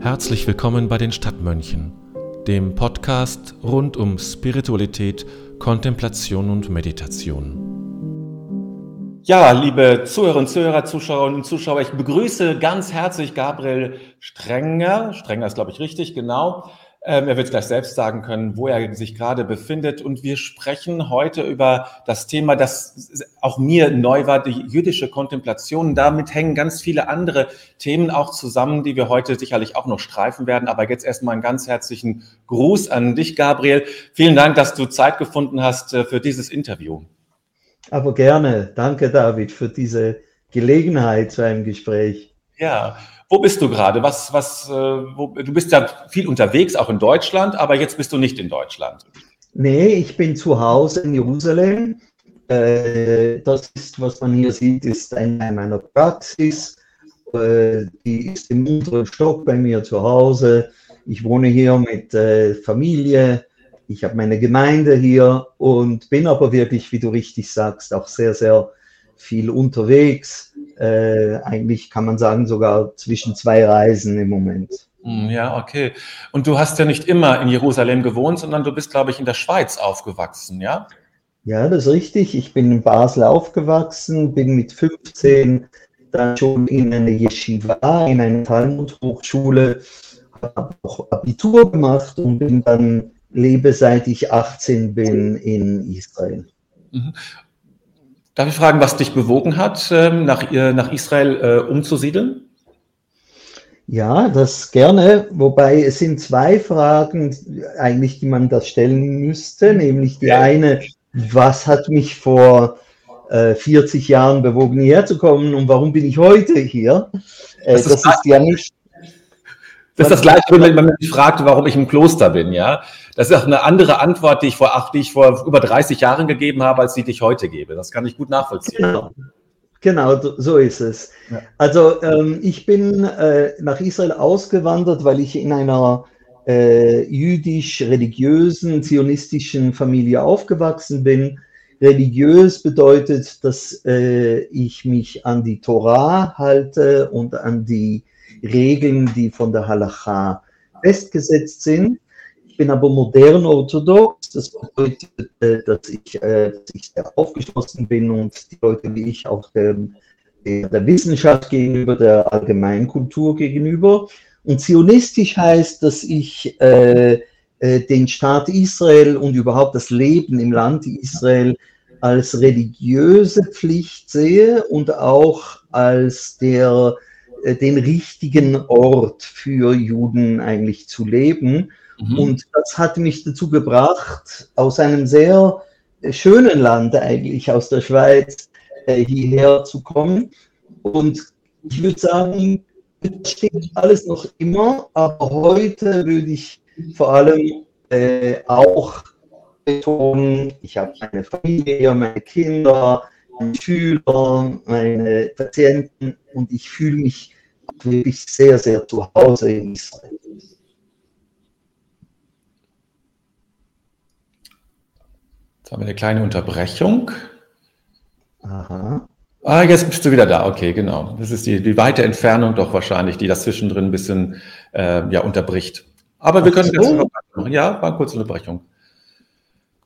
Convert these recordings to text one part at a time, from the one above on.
Herzlich willkommen bei den Stadtmönchen, dem Podcast rund um Spiritualität, Kontemplation und Meditation. Ja, liebe Zuhörer und Zuhörer, Zuschauerinnen und Zuschauer, ich begrüße ganz herzlich Gabriel Strenger. Strenger ist, glaube ich, richtig, genau. Ähm, er wird gleich selbst sagen können, wo er sich gerade befindet. Und wir sprechen heute über das Thema, das auch mir neu war, die jüdische Kontemplation. Damit hängen ganz viele andere Themen auch zusammen, die wir heute sicherlich auch noch streifen werden. Aber jetzt erstmal einen ganz herzlichen Gruß an dich, Gabriel. Vielen Dank, dass du Zeit gefunden hast äh, für dieses Interview. Aber gerne. Danke, David, für diese Gelegenheit zu einem Gespräch. Ja, wo bist du gerade? Was, was, äh, wo, du bist ja viel unterwegs, auch in Deutschland, aber jetzt bist du nicht in Deutschland. Nee, ich bin zu Hause in Jerusalem. Äh, das ist, was man hier sieht, ist eine meiner Praxis. Äh, die ist im unteren Stock bei mir zu Hause. Ich wohne hier mit äh, Familie. Ich habe meine Gemeinde hier und bin aber wirklich, wie du richtig sagst, auch sehr, sehr viel unterwegs. Äh, eigentlich kann man sagen, sogar zwischen zwei Reisen im Moment. Hm, ja, okay. Und du hast ja nicht immer in Jerusalem gewohnt, sondern du bist, glaube ich, in der Schweiz aufgewachsen, ja? Ja, das ist richtig. Ich bin in Basel aufgewachsen, bin mit 15 dann schon in eine Yeshiva, in eine Talmud-Hochschule, habe auch Abitur gemacht und bin dann, lebe seit ich 18 bin in Israel. Darf ich fragen, was dich bewogen hat, ähm, nach, nach Israel äh, umzusiedeln? Ja, das gerne. Wobei es sind zwei Fragen eigentlich, die man da stellen müsste. Nämlich die eine, was hat mich vor äh, 40 Jahren bewogen, hierher zu kommen und warum bin ich heute hier? Äh, das, ist, das ist ja nicht das ist das Gleiche, wenn man mich fragt, warum ich im Kloster bin, ja. Das ist auch eine andere Antwort, die ich vor acht, die ich vor über 30 Jahren gegeben habe, als die, die ich heute gebe. Das kann ich gut nachvollziehen. Genau. Genau, so ist es. Ja. Also ähm, ich bin äh, nach Israel ausgewandert, weil ich in einer äh, jüdisch-religiösen, zionistischen Familie aufgewachsen bin. Religiös bedeutet, dass äh, ich mich an die Torah halte und an die Regeln, die von der Halacha festgesetzt sind. Ich bin aber modern orthodox, das bedeutet, dass ich, äh, dass ich sehr aufgeschlossen bin und die Leute wie ich auch der, der Wissenschaft gegenüber, der allgemeinen Kultur gegenüber. Und zionistisch heißt, dass ich äh, äh, den Staat Israel und überhaupt das Leben im Land Israel als religiöse Pflicht sehe und auch als der den richtigen Ort für Juden eigentlich zu leben. Mhm. Und das hat mich dazu gebracht, aus einem sehr äh, schönen Land eigentlich, aus der Schweiz, äh, hierher zu kommen. Und ich würde sagen, das steht alles noch immer, aber heute würde ich vor allem äh, auch betonen, ich habe meine Familie, meine Kinder, Schüler, meine Patienten und ich fühle mich wirklich sehr, sehr zu Hause in Israel. Jetzt haben wir eine kleine Unterbrechung. Aha. Ah, jetzt bist du wieder da. Okay, genau. Das ist die, die weite Entfernung doch wahrscheinlich, die das zwischendrin ein bisschen äh, ja, unterbricht. Aber wir Ach können so. das machen. Ja, war eine kurze Unterbrechung.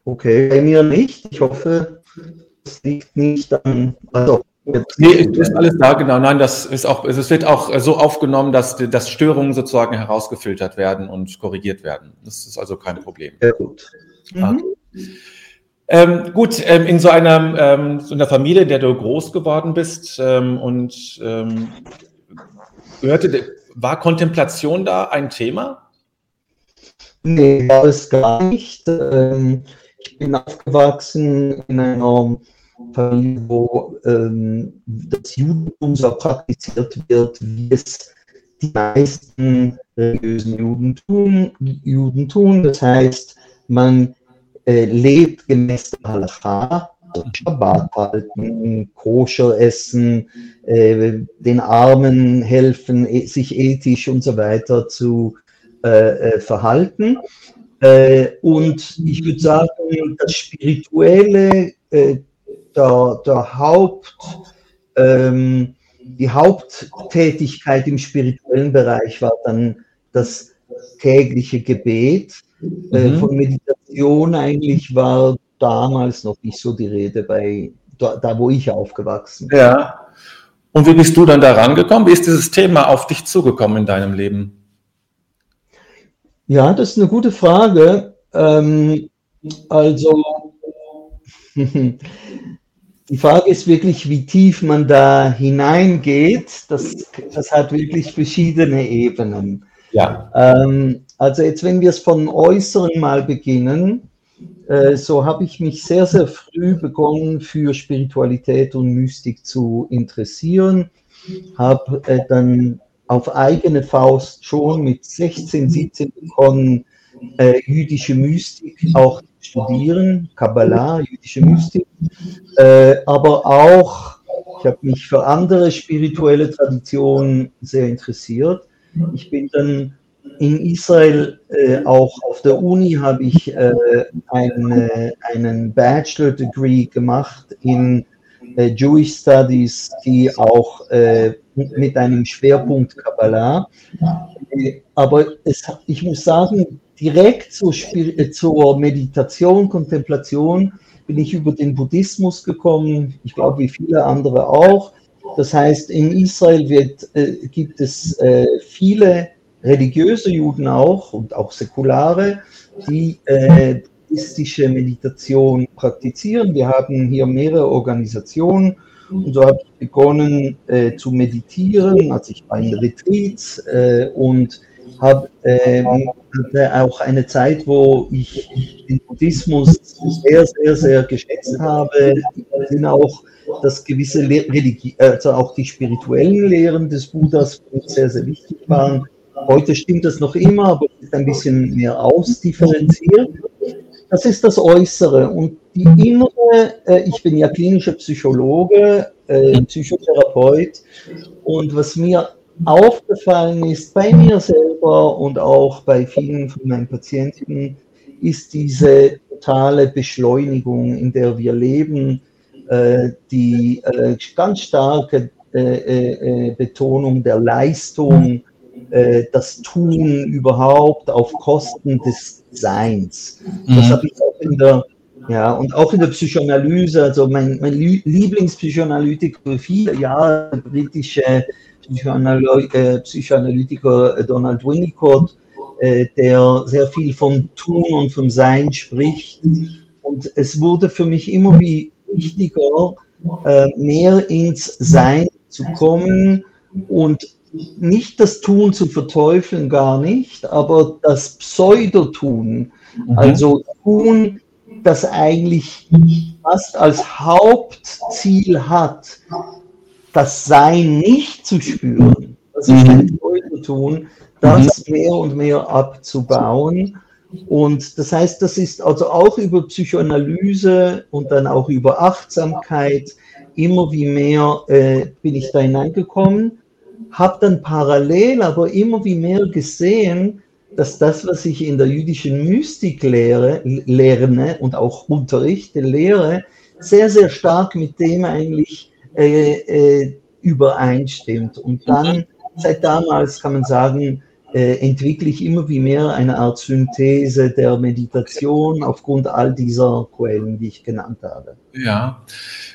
Okay, bei mir nicht. Ich hoffe, es liegt nicht an. Also, nee, ist alles da, genau. Nein, das ist auch, es wird auch so aufgenommen, dass, dass Störungen sozusagen herausgefiltert werden und korrigiert werden. Das ist also kein Problem. Sehr gut. Mhm. Ähm, gut, ähm, in so einer, ähm, so einer Familie, in der du groß geworden bist ähm, und ähm, gehörte, war Kontemplation da ein Thema? Nee, war es gar nicht. Ähm, ich bin aufgewachsen in einer Familie, wo ähm, das Judentum so praktiziert wird, wie es die meisten religiösen Juden tun. Juden tun. Das heißt, man äh, lebt gemäß der Halacha, also Shabbat halten, Koscher essen, äh, den Armen helfen, e sich ethisch und so weiter zu äh, äh verhalten. Äh, und ich würde sagen, das Spirituelle, äh, der, der Haupt, ähm, die Haupttätigkeit im spirituellen Bereich war dann das tägliche Gebet. Äh, mhm. Von Meditation eigentlich war damals noch nicht so die Rede bei da, da, wo ich aufgewachsen bin. Ja. Und wie bist du dann da rangekommen? Wie ist dieses Thema auf dich zugekommen in deinem Leben? Ja, das ist eine gute Frage. Ähm, also, die Frage ist wirklich, wie tief man da hineingeht. Das, das hat wirklich verschiedene Ebenen. Ja. Ähm, also jetzt, wenn wir es von Äußeren mal beginnen, äh, so habe ich mich sehr, sehr früh begonnen, für Spiritualität und Mystik zu interessieren, habe äh, dann auf eigene Faust schon mit 16, 17 begonnen, äh, jüdische Mystik auch studieren, Kabbalah, jüdische Mystik, äh, aber auch, ich habe mich für andere spirituelle Traditionen sehr interessiert. Ich bin dann in Israel, äh, auch auf der Uni, habe ich äh, eine, einen Bachelor Degree gemacht in äh, Jewish Studies, die auch äh, mit einem Schwerpunkt Kabbalah. Aber es, ich muss sagen, direkt zur, äh, zur Meditation, Kontemplation bin ich über den Buddhismus gekommen, ich glaube wie viele andere auch. Das heißt, in Israel wird, äh, gibt es äh, viele religiöse Juden auch und auch säkulare, die äh, buddhistische Meditation praktizieren. Wir haben hier mehrere Organisationen und so habe ich begonnen äh, zu meditieren, als ich war in Retreats äh, und habe äh, auch eine Zeit, wo ich den Buddhismus sehr, sehr, sehr geschätzt habe. Bin auch dass gewisse Religi also auch die spirituellen Lehren des Buddhas sehr, sehr wichtig waren. Heute stimmt das noch immer, aber es ist ein bisschen mehr ausdifferenziert. Das ist das Äußere. Und die innere, äh, ich bin ja klinischer Psychologe, äh, Psychotherapeut. Und was mir aufgefallen ist bei mir selber und auch bei vielen von meinen Patienten, ist diese totale Beschleunigung, in der wir leben, äh, die äh, ganz starke äh, Betonung der Leistung, das Tun überhaupt auf Kosten des Seins. Das mhm. habe ich auch in der ja, und auch in der Psychoanalyse, also mein, mein Lieblingspsychoanalytiker für viele Jahre, der britische Psychoanalytiker Donald Winnicott, der sehr viel vom Tun und vom Sein spricht. Und es wurde für mich immer wie wichtiger, äh, mehr ins Sein zu kommen und nicht das Tun zu verteufeln, gar nicht, aber das Pseudotun, mhm. also Tun, das eigentlich fast als Hauptziel hat, das Sein nicht zu spüren, das ist ein mhm. Pseudotun, das mhm. mehr und mehr abzubauen und das heißt, das ist also auch über Psychoanalyse und dann auch über Achtsamkeit immer wie mehr äh, bin ich da hineingekommen, habe dann parallel aber immer wie mehr gesehen, dass das, was ich in der jüdischen Mystik lehre, lerne und auch unterrichte, lehre, sehr, sehr stark mit dem eigentlich äh, äh, übereinstimmt. Und dann, seit damals kann man sagen, äh, entwickle ich immer wie mehr eine Art Synthese der Meditation aufgrund all dieser Quellen, die ich genannt habe. Ja,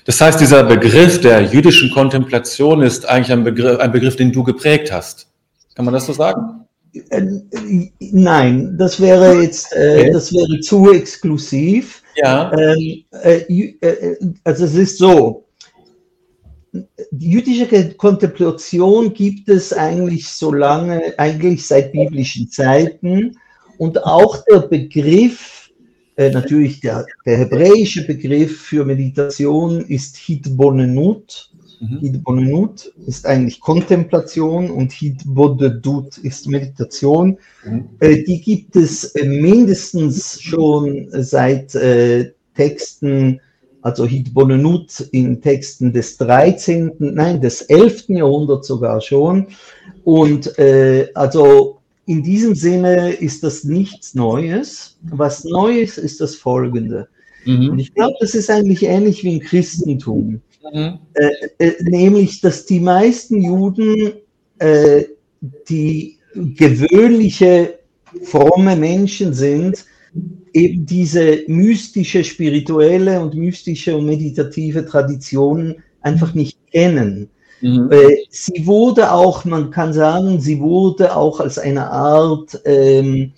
das heißt, dieser Begriff der jüdischen Kontemplation ist eigentlich ein Begriff, ein Begriff den du geprägt hast. Kann man das so sagen? Äh, nein, das wäre jetzt, äh, das wäre zu exklusiv. Ja. Ähm, äh, äh, also es ist so, die jüdische Kontemplation gibt es eigentlich so lange, eigentlich seit biblischen Zeiten. Und auch der Begriff, äh, natürlich der, der, hebräische Begriff für Meditation ist Hitbonenut. Mhm. Hitbonenut ist eigentlich Kontemplation und Hitbodedut ist Meditation. Mhm. Äh, die gibt es äh, mindestens schon seit äh, Texten also Hidbonenut in Texten des 13., nein, des 11. Jahrhunderts sogar schon. Und äh, also in diesem Sinne ist das nichts Neues. Was Neues ist das Folgende. Mhm. Und ich glaube, das ist eigentlich ähnlich wie im Christentum. Mhm. äh, nämlich dass die meisten Juden äh, die gewöhnliche fromme Menschen sind, eben diese mystische, spirituelle und mystische und meditative Tradition einfach nicht kennen. Mhm. Äh, sie wurde auch, man kann sagen, sie wurde auch als eine Art ähm,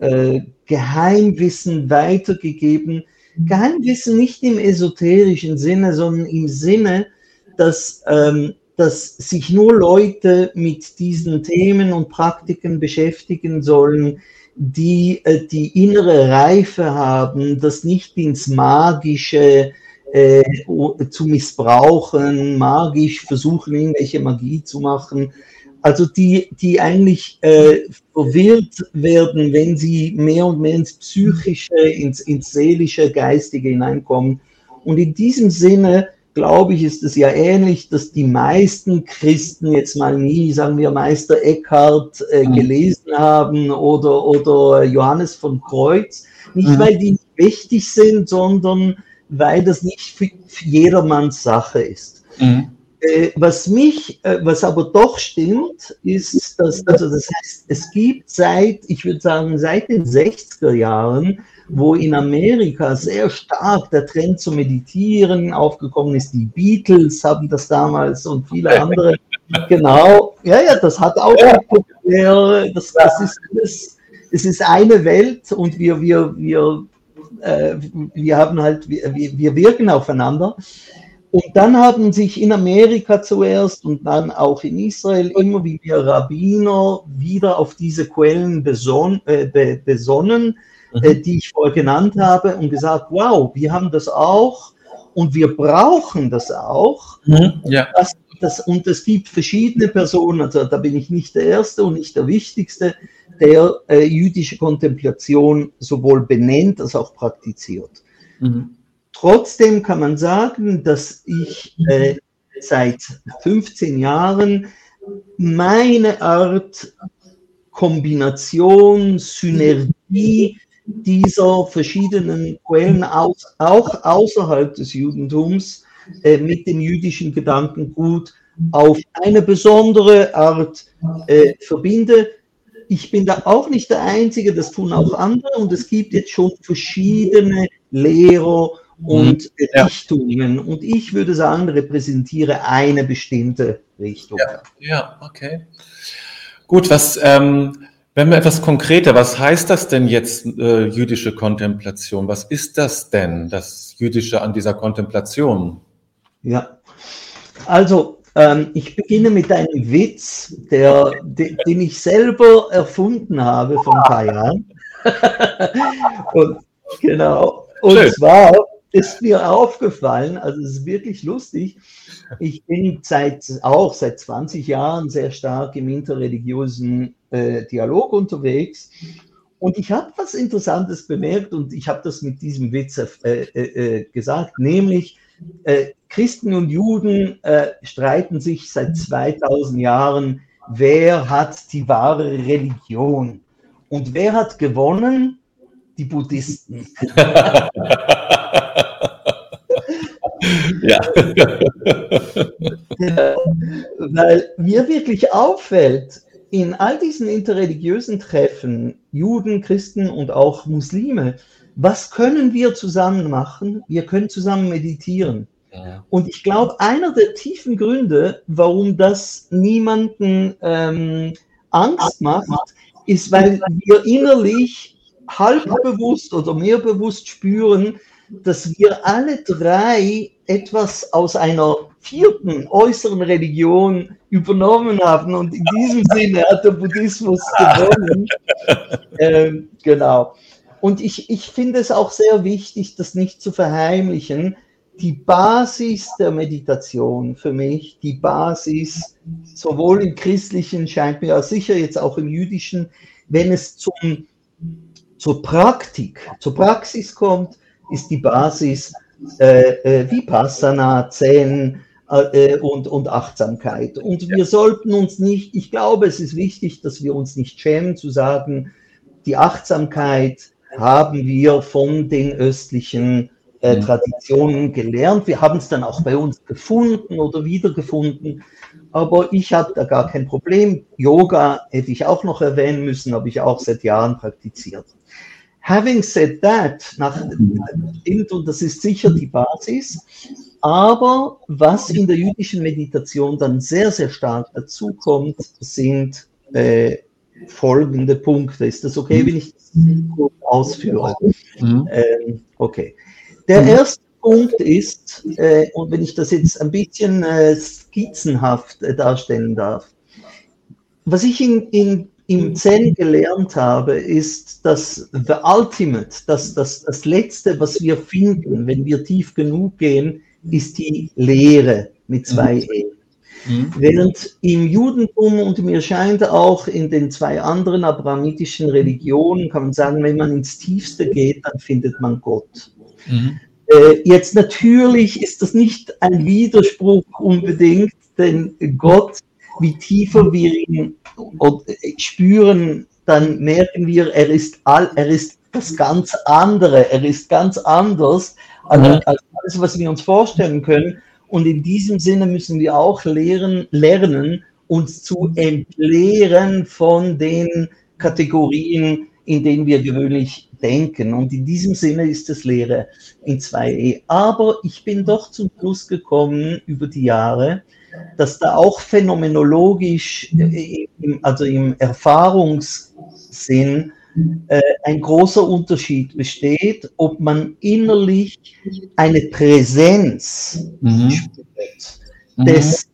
äh, Geheimwissen weitergegeben. Geheimwissen nicht im esoterischen Sinne, sondern im Sinne, dass, ähm, dass sich nur Leute mit diesen Themen und Praktiken beschäftigen sollen, die äh, die innere Reife haben, das nicht ins Magische äh, zu missbrauchen, magisch versuchen, irgendwelche Magie zu machen. Also die, die eigentlich äh, verwirrt werden, wenn sie mehr und mehr ins Psychische, ins, ins Seelische, Geistige hineinkommen. Und in diesem Sinne, glaube ich, ist es ja ähnlich, dass die meisten Christen jetzt mal nie, sagen wir, Meister Eckhart äh, mhm. gelesen haben oder, oder Johannes von Kreuz. Nicht, mhm. weil die nicht wichtig sind, sondern weil das nicht jedermanns Sache ist. Mhm. Äh, was mich, äh, was aber doch stimmt, ist, dass, also das heißt, es gibt seit, ich würde sagen, seit den 60er Jahren, wo in Amerika sehr stark der Trend zum Meditieren aufgekommen ist. Die Beatles haben das damals und viele andere. Genau, ja, ja, das hat auch populär, das, das ist alles, es ist eine Welt und wir, wir, wir äh, wir haben halt, wir, wir wirken aufeinander. Und dann haben sich in Amerika zuerst und dann auch in Israel immer wieder Rabbiner wieder auf diese Quellen beson äh, be besonnen, mhm. äh, die ich vorher genannt habe, und gesagt, wow, wir haben das auch und wir brauchen das auch. Mhm. Ja. Das, das, und es gibt verschiedene Personen, also da bin ich nicht der Erste und nicht der Wichtigste, der äh, jüdische Kontemplation sowohl benennt als auch praktiziert. Mhm. Trotzdem kann man sagen, dass ich äh, seit 15 Jahren meine Art Kombination, Synergie dieser verschiedenen Quellen aus, auch außerhalb des Judentums äh, mit dem jüdischen Gedankengut auf eine besondere Art äh, verbinde, ich bin da auch nicht der Einzige, das tun auch andere und es gibt jetzt schon verschiedene Lehrer und mhm. ja. Richtungen und ich würde sagen, repräsentiere eine bestimmte Richtung. Ja, ja okay. Gut, was, ähm, wenn wir etwas konkreter, was heißt das denn jetzt äh, jüdische Kontemplation? Was ist das denn, das Jüdische an dieser Kontemplation? Ja, also ähm, ich beginne mit einem Witz, der, den, den ich selber erfunden habe vor ein paar Jahren. und, genau. Und Schön. zwar ist mir aufgefallen, also es ist wirklich lustig, ich bin seit, auch seit 20 Jahren sehr stark im interreligiösen äh, Dialog unterwegs und ich habe was Interessantes bemerkt und ich habe das mit diesem Witz äh, äh, äh gesagt, nämlich äh, Christen und Juden äh, streiten sich seit 2000 Jahren, wer hat die wahre Religion. Und wer hat gewonnen? Die Buddhisten. ja. Weil mir wirklich auffällt, in all diesen interreligiösen Treffen, Juden, Christen und auch Muslime, was können wir zusammen machen? Wir können zusammen meditieren. Ja. Und ich glaube, einer der tiefen Gründe, warum das niemanden ähm, Angst macht, ist, weil wir innerlich halb bewusst oder mehr bewusst spüren, dass wir alle drei etwas aus einer vierten äußeren Religion übernommen haben. Und in diesem Sinne hat der Buddhismus gewonnen. ähm, genau. Und ich, ich finde es auch sehr wichtig, das nicht zu verheimlichen. Die Basis der Meditation für mich, die Basis sowohl im christlichen, scheint mir sicher jetzt auch im jüdischen, wenn es zum, zur Praktik, zur Praxis kommt, ist die Basis äh, äh, Vipassana, Zen äh, und, und Achtsamkeit. Und wir sollten uns nicht, ich glaube, es ist wichtig, dass wir uns nicht schämen zu sagen, die Achtsamkeit haben wir von den östlichen äh, Traditionen gelernt. Wir haben es dann auch bei uns gefunden oder wiedergefunden. Aber ich habe da gar kein Problem. Yoga hätte ich auch noch erwähnen müssen, habe ich auch seit Jahren praktiziert. Having said that, nach, und das ist sicher die Basis, aber was in der jüdischen Meditation dann sehr, sehr stark dazukommt, sind äh, folgende Punkte. Ist das okay, wenn ich das ausführe? Mhm. Ähm, okay. Der mhm. erste Punkt ist, äh, und wenn ich das jetzt ein bisschen äh, skizzenhaft äh, darstellen darf, was ich in, in, im Zen gelernt habe, ist, dass the ultimate, dass das, das Letzte, was wir finden, wenn wir tief genug gehen, ist die Lehre mit zwei mhm. E. Mhm. Während im Judentum und mir scheint auch in den zwei anderen abrahamitischen Religionen, kann man sagen, wenn man ins Tiefste geht, dann findet man Gott. Mhm. Äh, jetzt natürlich ist das nicht ein Widerspruch unbedingt, denn Gott, wie tiefer wir ihn spüren, dann merken wir, er ist, all, er ist das ganz andere, er ist ganz anders als, als alles, was wir uns vorstellen können. Und in diesem Sinne müssen wir auch lehren, lernen, uns zu entleeren von den Kategorien, in denen wir gewöhnlich denken. Und in diesem Sinne ist es Lehre in 2e. Aber ich bin doch zum Schluss gekommen über die Jahre, dass da auch phänomenologisch, äh, also im Erfahrungssinn, äh, ein großer Unterschied besteht, ob man innerlich eine Präsenz mhm. spürt mhm. des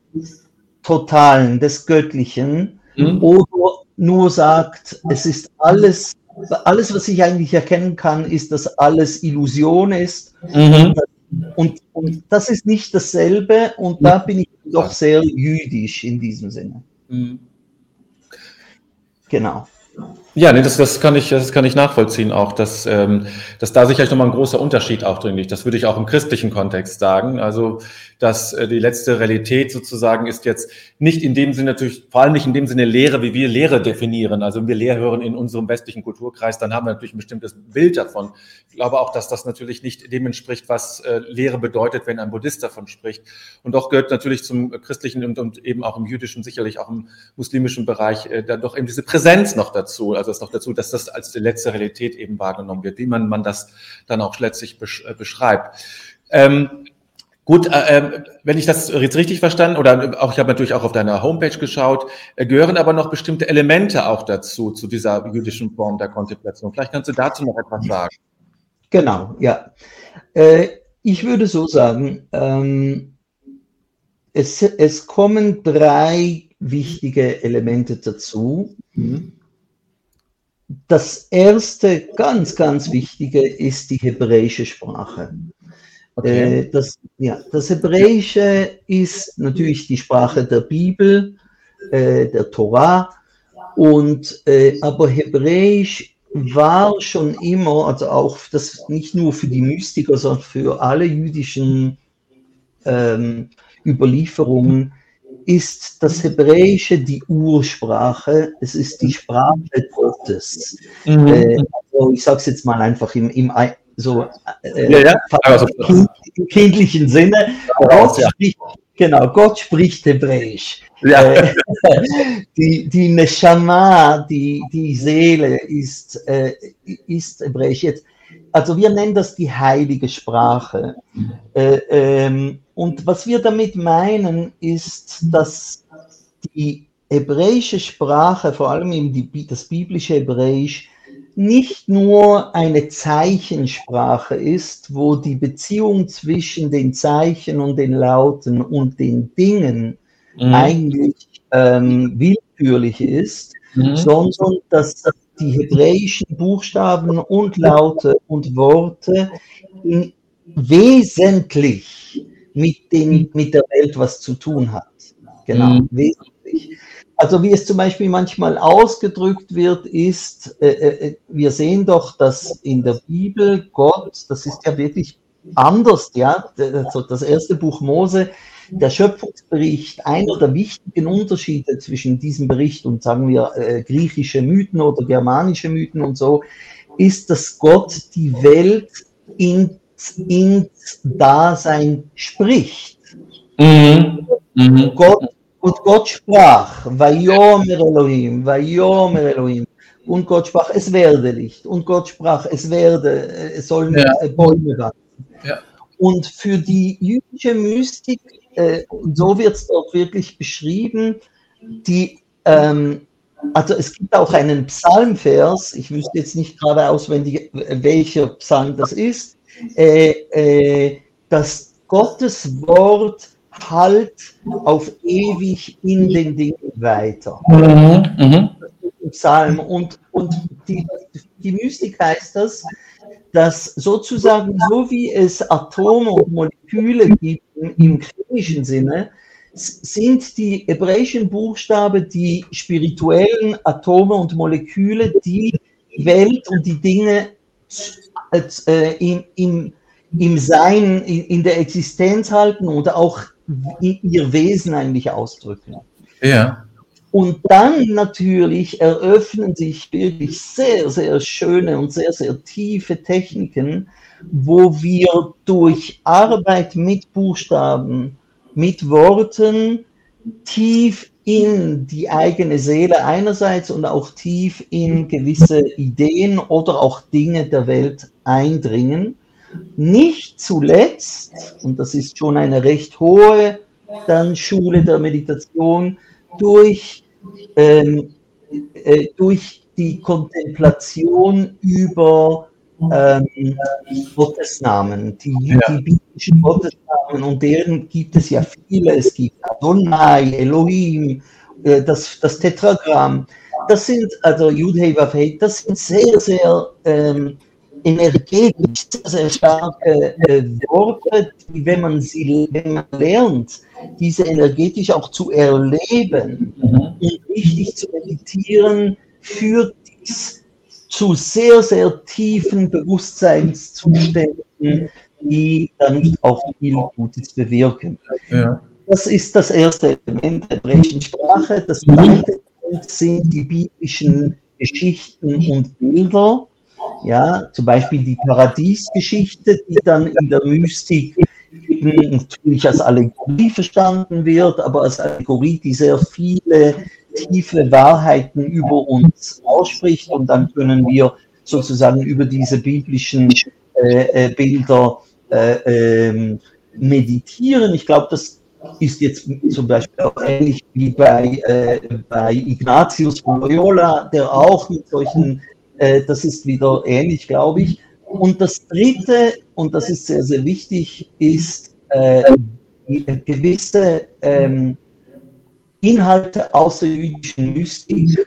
Totalen, des Göttlichen, mhm. oder nur sagt, es ist alles alles, was ich eigentlich erkennen kann, ist, dass alles Illusion ist. Mhm. Und, und, das ist nicht dasselbe und da bin ich doch sehr jüdisch in diesem Sinne. Mhm. Genau. Ja, nee, das, das, kann ich, das kann ich nachvollziehen auch, dass, ähm, dass da sicherlich nochmal ein großer Unterschied auch drin liegt. Das würde ich auch im christlichen Kontext sagen. Also, dass äh, die letzte Realität sozusagen ist jetzt nicht in dem Sinne natürlich, vor allem nicht in dem Sinne Lehre, wie wir Lehre definieren. Also, wenn wir Lehre hören in unserem westlichen Kulturkreis, dann haben wir natürlich ein bestimmtes Bild davon. Ich glaube auch, dass das natürlich nicht dem entspricht, was äh, Lehre bedeutet, wenn ein Buddhist davon spricht. Und doch gehört natürlich zum christlichen und, und eben auch im jüdischen, sicherlich auch im muslimischen Bereich, äh, da doch eben diese Präsenz noch dazu also es noch dazu, dass das als die letzte Realität eben wahrgenommen wird, wie man, man das dann auch letztlich besch äh, beschreibt. Ähm, Gut, äh, ähm, wenn ich das jetzt richtig verstanden oder auch ich habe natürlich auch auf deiner Homepage geschaut, äh, gehören aber noch bestimmte Elemente auch dazu zu dieser jüdischen Form der Kontemplation. Vielleicht kannst du dazu noch etwas sagen. Genau, ja. Äh, ich würde so sagen, ähm, es, es kommen drei wichtige Elemente dazu. Mhm. Das erste, ganz, ganz wichtige ist die hebräische Sprache. Okay. Äh, das, ja, das Hebräische ist natürlich die Sprache der Bibel, äh, der Torah, und, äh, aber Hebräisch war schon immer, also auch das nicht nur für die Mystiker, sondern für alle jüdischen ähm, Überlieferungen ist das Hebräische die Ursprache, es ist die Sprache Gottes. Mhm. Äh, also ich sage es jetzt mal einfach im, im so, äh, ja, ja. Also, kind, im kindlichen Sinne. Gott ja. spricht, genau, Gott spricht Hebräisch. Äh, die, die Neshama, die, die Seele ist, äh, ist Hebräisch. Jetzt, also wir nennen das die heilige Sprache. Äh, ähm, und was wir damit meinen, ist, dass die hebräische Sprache, vor allem die, das biblische Hebräisch, nicht nur eine Zeichensprache ist, wo die Beziehung zwischen den Zeichen und den Lauten und den Dingen mhm. eigentlich ähm, willkürlich ist, mhm. sondern dass die hebräischen Buchstaben und Laute und Worte wesentlich mit, den, mit der Welt was zu tun hat. Genau, mhm. wesentlich. Also wie es zum Beispiel manchmal ausgedrückt wird, ist, äh, äh, äh, wir sehen doch, dass in der Bibel Gott, das ist ja wirklich anders, ja, also das erste Buch Mose, der Schöpfungsbericht, einer der wichtigen Unterschiede zwischen diesem Bericht und sagen wir äh, griechische Mythen oder germanische Mythen und so, ist, dass Gott die Welt in ins Dasein spricht. Mhm. Mhm. Gott, und Gott sprach, Vayomer Elohim, Vayomer Elohim. Und Gott sprach, es werde Licht. Und Gott sprach, es werde, es sollen ja. Bäume wachsen. Ja. Und für die jüdische Mystik, äh, so wird es dort wirklich beschrieben, die, ähm, also es gibt auch einen Psalmvers, ich wüsste jetzt nicht gerade auswendig, welcher Psalm das ist, äh, äh, dass Gottes Wort halt auf ewig in den Dingen weiter. Mhm, mh. Psalm und, und die, die Mystik heißt das, dass sozusagen so wie es Atome und Moleküle gibt im chemischen Sinne, sind die hebräischen Buchstaben die spirituellen Atome und Moleküle, die Welt und die Dinge äh, im, im, im Sein, in, in der Existenz halten oder auch ihr Wesen eigentlich ausdrücken. Ja. Und dann natürlich eröffnen sich wirklich sehr, sehr schöne und sehr, sehr tiefe Techniken, wo wir durch Arbeit mit Buchstaben, mit Worten tief in die eigene Seele einerseits und auch tief in gewisse Ideen oder auch Dinge der Welt eindringen. Nicht zuletzt, und das ist schon eine recht hohe dann Schule der Meditation, durch, ähm, äh, durch die Kontemplation über ähm, Gottesnamen, die, ja. die biblischen Gottesnamen, und deren gibt es ja viele. Es gibt Adonai, Elohim, äh, das, das Tetragramm. Das sind, also Yudhei Wafei, das sind sehr, sehr ähm, energetisch, sehr, sehr starke äh, Worte, die, wenn man sie wenn man lernt, diese energetisch auch zu erleben mhm. und richtig zu meditieren, führt dies zu sehr, sehr tiefen Bewusstseinszuständen, die dann auch viel Gutes bewirken. Ja. Das ist das erste Element der hebräischen Sprache. Das zweite sind die biblischen Geschichten und Bilder. Ja, zum Beispiel die Paradiesgeschichte, die dann in der Mystik natürlich als Allegorie verstanden wird, aber als Allegorie, die sehr viele tiefe Wahrheiten über uns ausspricht und dann können wir sozusagen über diese biblischen äh, äh, Bilder äh, ähm, meditieren. Ich glaube, das ist jetzt zum Beispiel auch ähnlich wie bei, äh, bei Ignatius von Loyola, der auch mit solchen, äh, das ist wieder ähnlich, glaube ich, und das Dritte, und das ist sehr, sehr wichtig, ist äh, gewisse ähm, Inhalte aus der jüdischen Mystik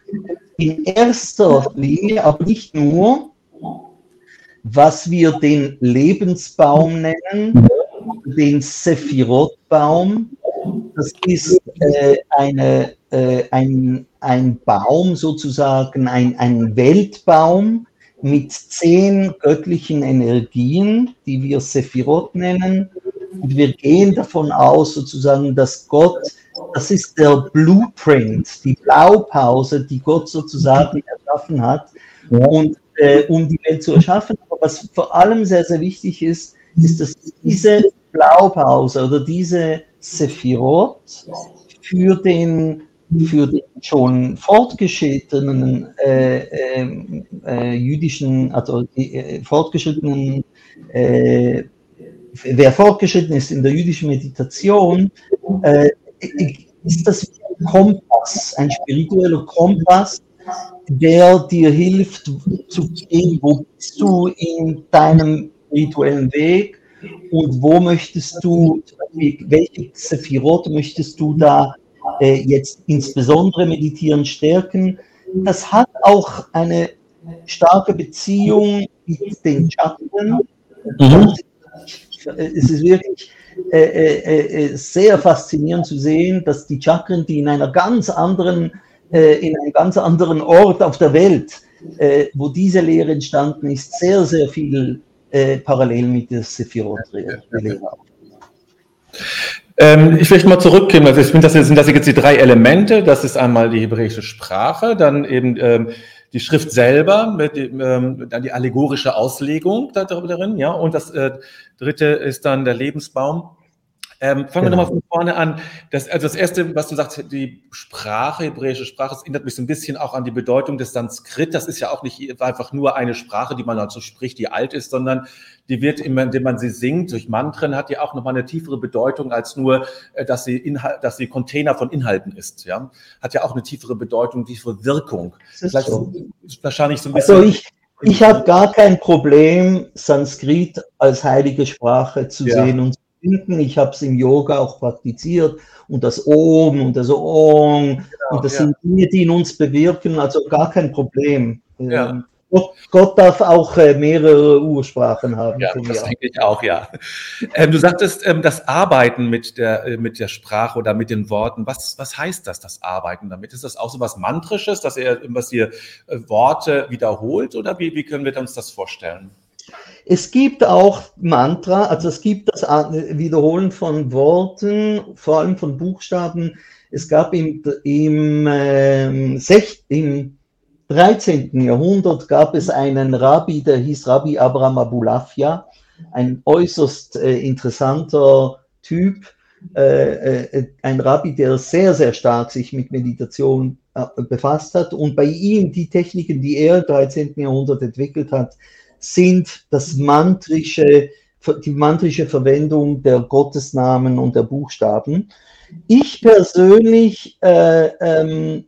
in erster Linie, aber nicht nur, was wir den Lebensbaum nennen, den Sephirot-Baum. Das ist äh, eine, äh, ein, ein Baum sozusagen, ein, ein Weltbaum, mit zehn göttlichen Energien, die wir Sephirot nennen. Und wir gehen davon aus, sozusagen, dass Gott, das ist der Blueprint, die Blaupause, die Gott sozusagen erschaffen hat, und, äh, um die Welt zu erschaffen. Aber was vor allem sehr, sehr wichtig ist, ist, dass diese Blaupause oder diese Sephirot für den für den schon fortgeschrittenen äh, ähm, äh, jüdischen, also äh, fortgeschrittenen, äh, wer fortgeschritten ist in der jüdischen Meditation, äh, ist das ein Kompass, ein spiritueller Kompass, der dir hilft zu gehen, wo bist du in deinem spirituellen Weg und wo möchtest du, welche Sephirot möchtest du da äh, jetzt insbesondere Meditieren stärken. Das hat auch eine starke Beziehung mit den Chakren. Mhm. Es ist wirklich äh, äh, äh, sehr faszinierend zu sehen, dass die Chakren, die in einer ganz anderen, äh, in einem ganz anderen Ort auf der Welt, äh, wo diese Lehre entstanden ist, sehr, sehr viel parallel mit der Sephirot-Lehre. Ähm, ich will mal zurückgehen. Also ich finde, das sind das jetzt die drei Elemente. Das ist einmal die hebräische Sprache, dann eben ähm, die Schrift selber, mit dem, ähm, dann die allegorische Auslegung da darin, ja. Und das äh, dritte ist dann der Lebensbaum. Ähm, fangen genau. wir nochmal von vorne an. Das, also das Erste, was du sagst, die Sprache, hebräische Sprache, das erinnert mich so ein bisschen auch an die Bedeutung des Sanskrit. Das ist ja auch nicht einfach nur eine Sprache, die man so spricht, die alt ist, sondern die wird, indem man sie singt, durch Mantren, hat die auch nochmal eine tiefere Bedeutung als nur, äh, dass sie, Inhalt, dass sie Container von Inhalten ist. Ja? Hat ja auch eine tiefere Bedeutung, tiefere Wirkung. Vielleicht so. wahrscheinlich so ein bisschen. Also ich, ich habe gar kein Problem, Sanskrit als heilige Sprache zu ja. sehen und finden. Ich habe es im Yoga auch praktiziert und das Om und das Ong genau, und das ja. sind Dinge, die in uns bewirken, also gar kein Problem. Ja. Ähm, Gott, Gott, darf auch äh, mehrere Ursprachen haben. Ja, das denke ich auch, ja. Ähm, du sagtest, ähm, das Arbeiten mit der, äh, mit der Sprache oder mit den Worten. Was, was heißt das, das Arbeiten damit? Ist das auch so was Mantrisches, dass ihr, was ihr äh, Worte wiederholt oder wie, wie können wir uns das vorstellen? Es gibt auch Mantra, also es gibt das Wiederholen von Worten, vor allem von Buchstaben. Es gab im, im, äh, sech, im 13. Jahrhundert gab es einen Rabbi, der hieß Rabbi Abraham Abulafia, ein äußerst äh, interessanter Typ, äh, äh, ein Rabbi, der sehr, sehr stark sich mit Meditation äh, befasst hat. Und bei ihm die Techniken, die er im 13. Jahrhundert entwickelt hat, sind das mantrische, die mantrische Verwendung der Gottesnamen und der Buchstaben. Ich persönlich äh, ähm,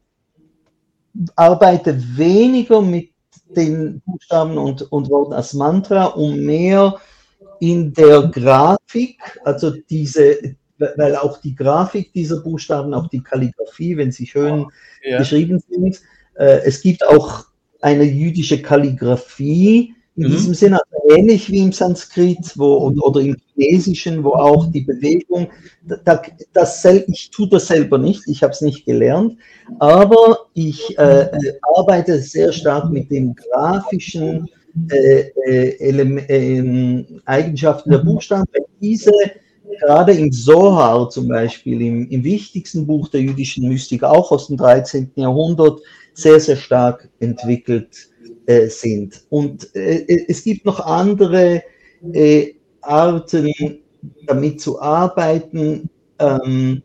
arbeite weniger mit den Buchstaben und, und Worten als Mantra, um mehr in der Grafik, also diese, weil auch die Grafik dieser Buchstaben, auch die Kalligrafie, wenn sie schön ja. geschrieben sind, äh, es gibt auch eine jüdische Kalligrafie, in mhm. diesem Sinne also ähnlich wie im Sanskrit wo, oder im Chinesischen, wo auch die Bewegung, da, das, ich tue das selber nicht, ich habe es nicht gelernt, aber ich äh, äh, arbeite sehr stark mit den grafischen äh, äh, äh, Eigenschaften der Buchstaben, weil diese gerade im Zohar zum Beispiel, im, im wichtigsten Buch der jüdischen Mystik, auch aus dem 13. Jahrhundert, sehr, sehr stark entwickelt äh, sind. Und äh, äh, es gibt noch andere äh, Arten, damit zu arbeiten, ähm,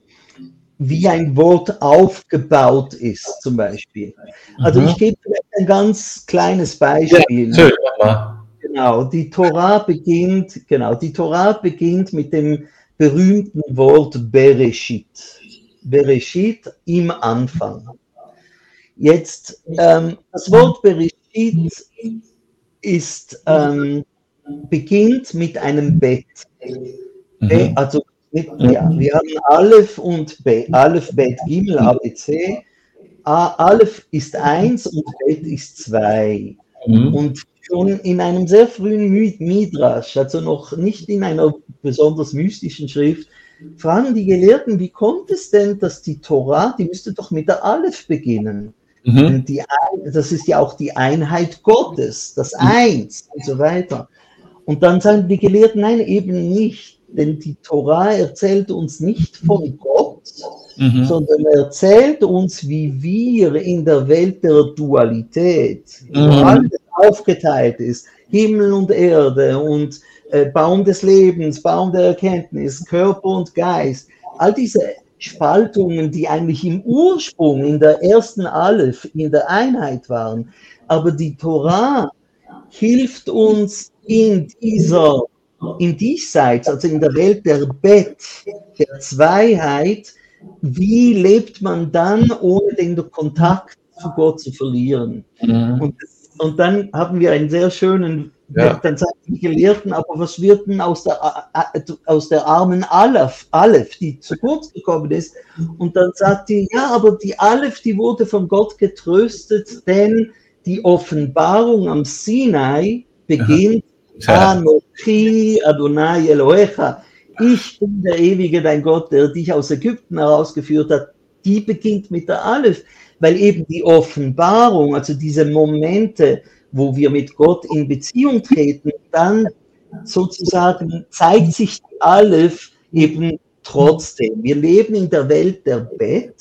wie ein Wort aufgebaut ist, zum Beispiel. Also mhm. ich gebe ein ganz kleines Beispiel. Ja, genau, die Torah beginnt, genau, die Torah beginnt mit dem berühmten Wort Bereshit. Bereshit im Anfang. Jetzt, ähm, das Wort Bereshit ist, ähm, beginnt mit einem Bett. Mhm. Also mit, ja, wir haben Aleph und B. Aleph, Bet, Gimel, ABC. A, Aleph ist 1 und Bet ist 2. Mhm. Und schon in einem sehr frühen Midrash, also noch nicht in einer besonders mystischen Schrift, fragen die Gelehrten, wie kommt es denn, dass die Torah, die müsste doch mit der Aleph beginnen. Mhm. Die, das ist ja auch die Einheit Gottes, das mhm. Eins und so weiter. Und dann sagen die Gelehrten, nein, eben nicht, denn die Torah erzählt uns nicht von Gott, mhm. sondern erzählt uns, wie wir in der Welt der Dualität, wo mhm. alles aufgeteilt ist, Himmel und Erde und äh, Baum des Lebens, Baum der Erkenntnis, Körper und Geist, all diese Spaltungen, die eigentlich im Ursprung, in der ersten Aleph, in der Einheit waren. Aber die Torah hilft uns in dieser, in diesseits, also in der Welt der Bet, der Zweiheit, wie lebt man dann, ohne den Kontakt zu Gott zu verlieren? Mhm. Und, und dann haben wir einen sehr schönen ja. Dann sagen die Gelehrten, aber was wird denn aus der, äh, äh, aus der armen Aleph, Aleph, die zu kurz gekommen ist? Und dann sagt die, ja, aber die Aleph, die wurde von Gott getröstet, denn die Offenbarung am Sinai beginnt, ja. Anochi Adonai Elohecha. Ich bin der ewige dein Gott, der dich aus Ägypten herausgeführt hat. Die beginnt mit der Aleph, weil eben die Offenbarung, also diese Momente, wo wir mit Gott in Beziehung treten, dann sozusagen zeigt sich die Aleph eben trotzdem. Wir leben in der Welt der Bett,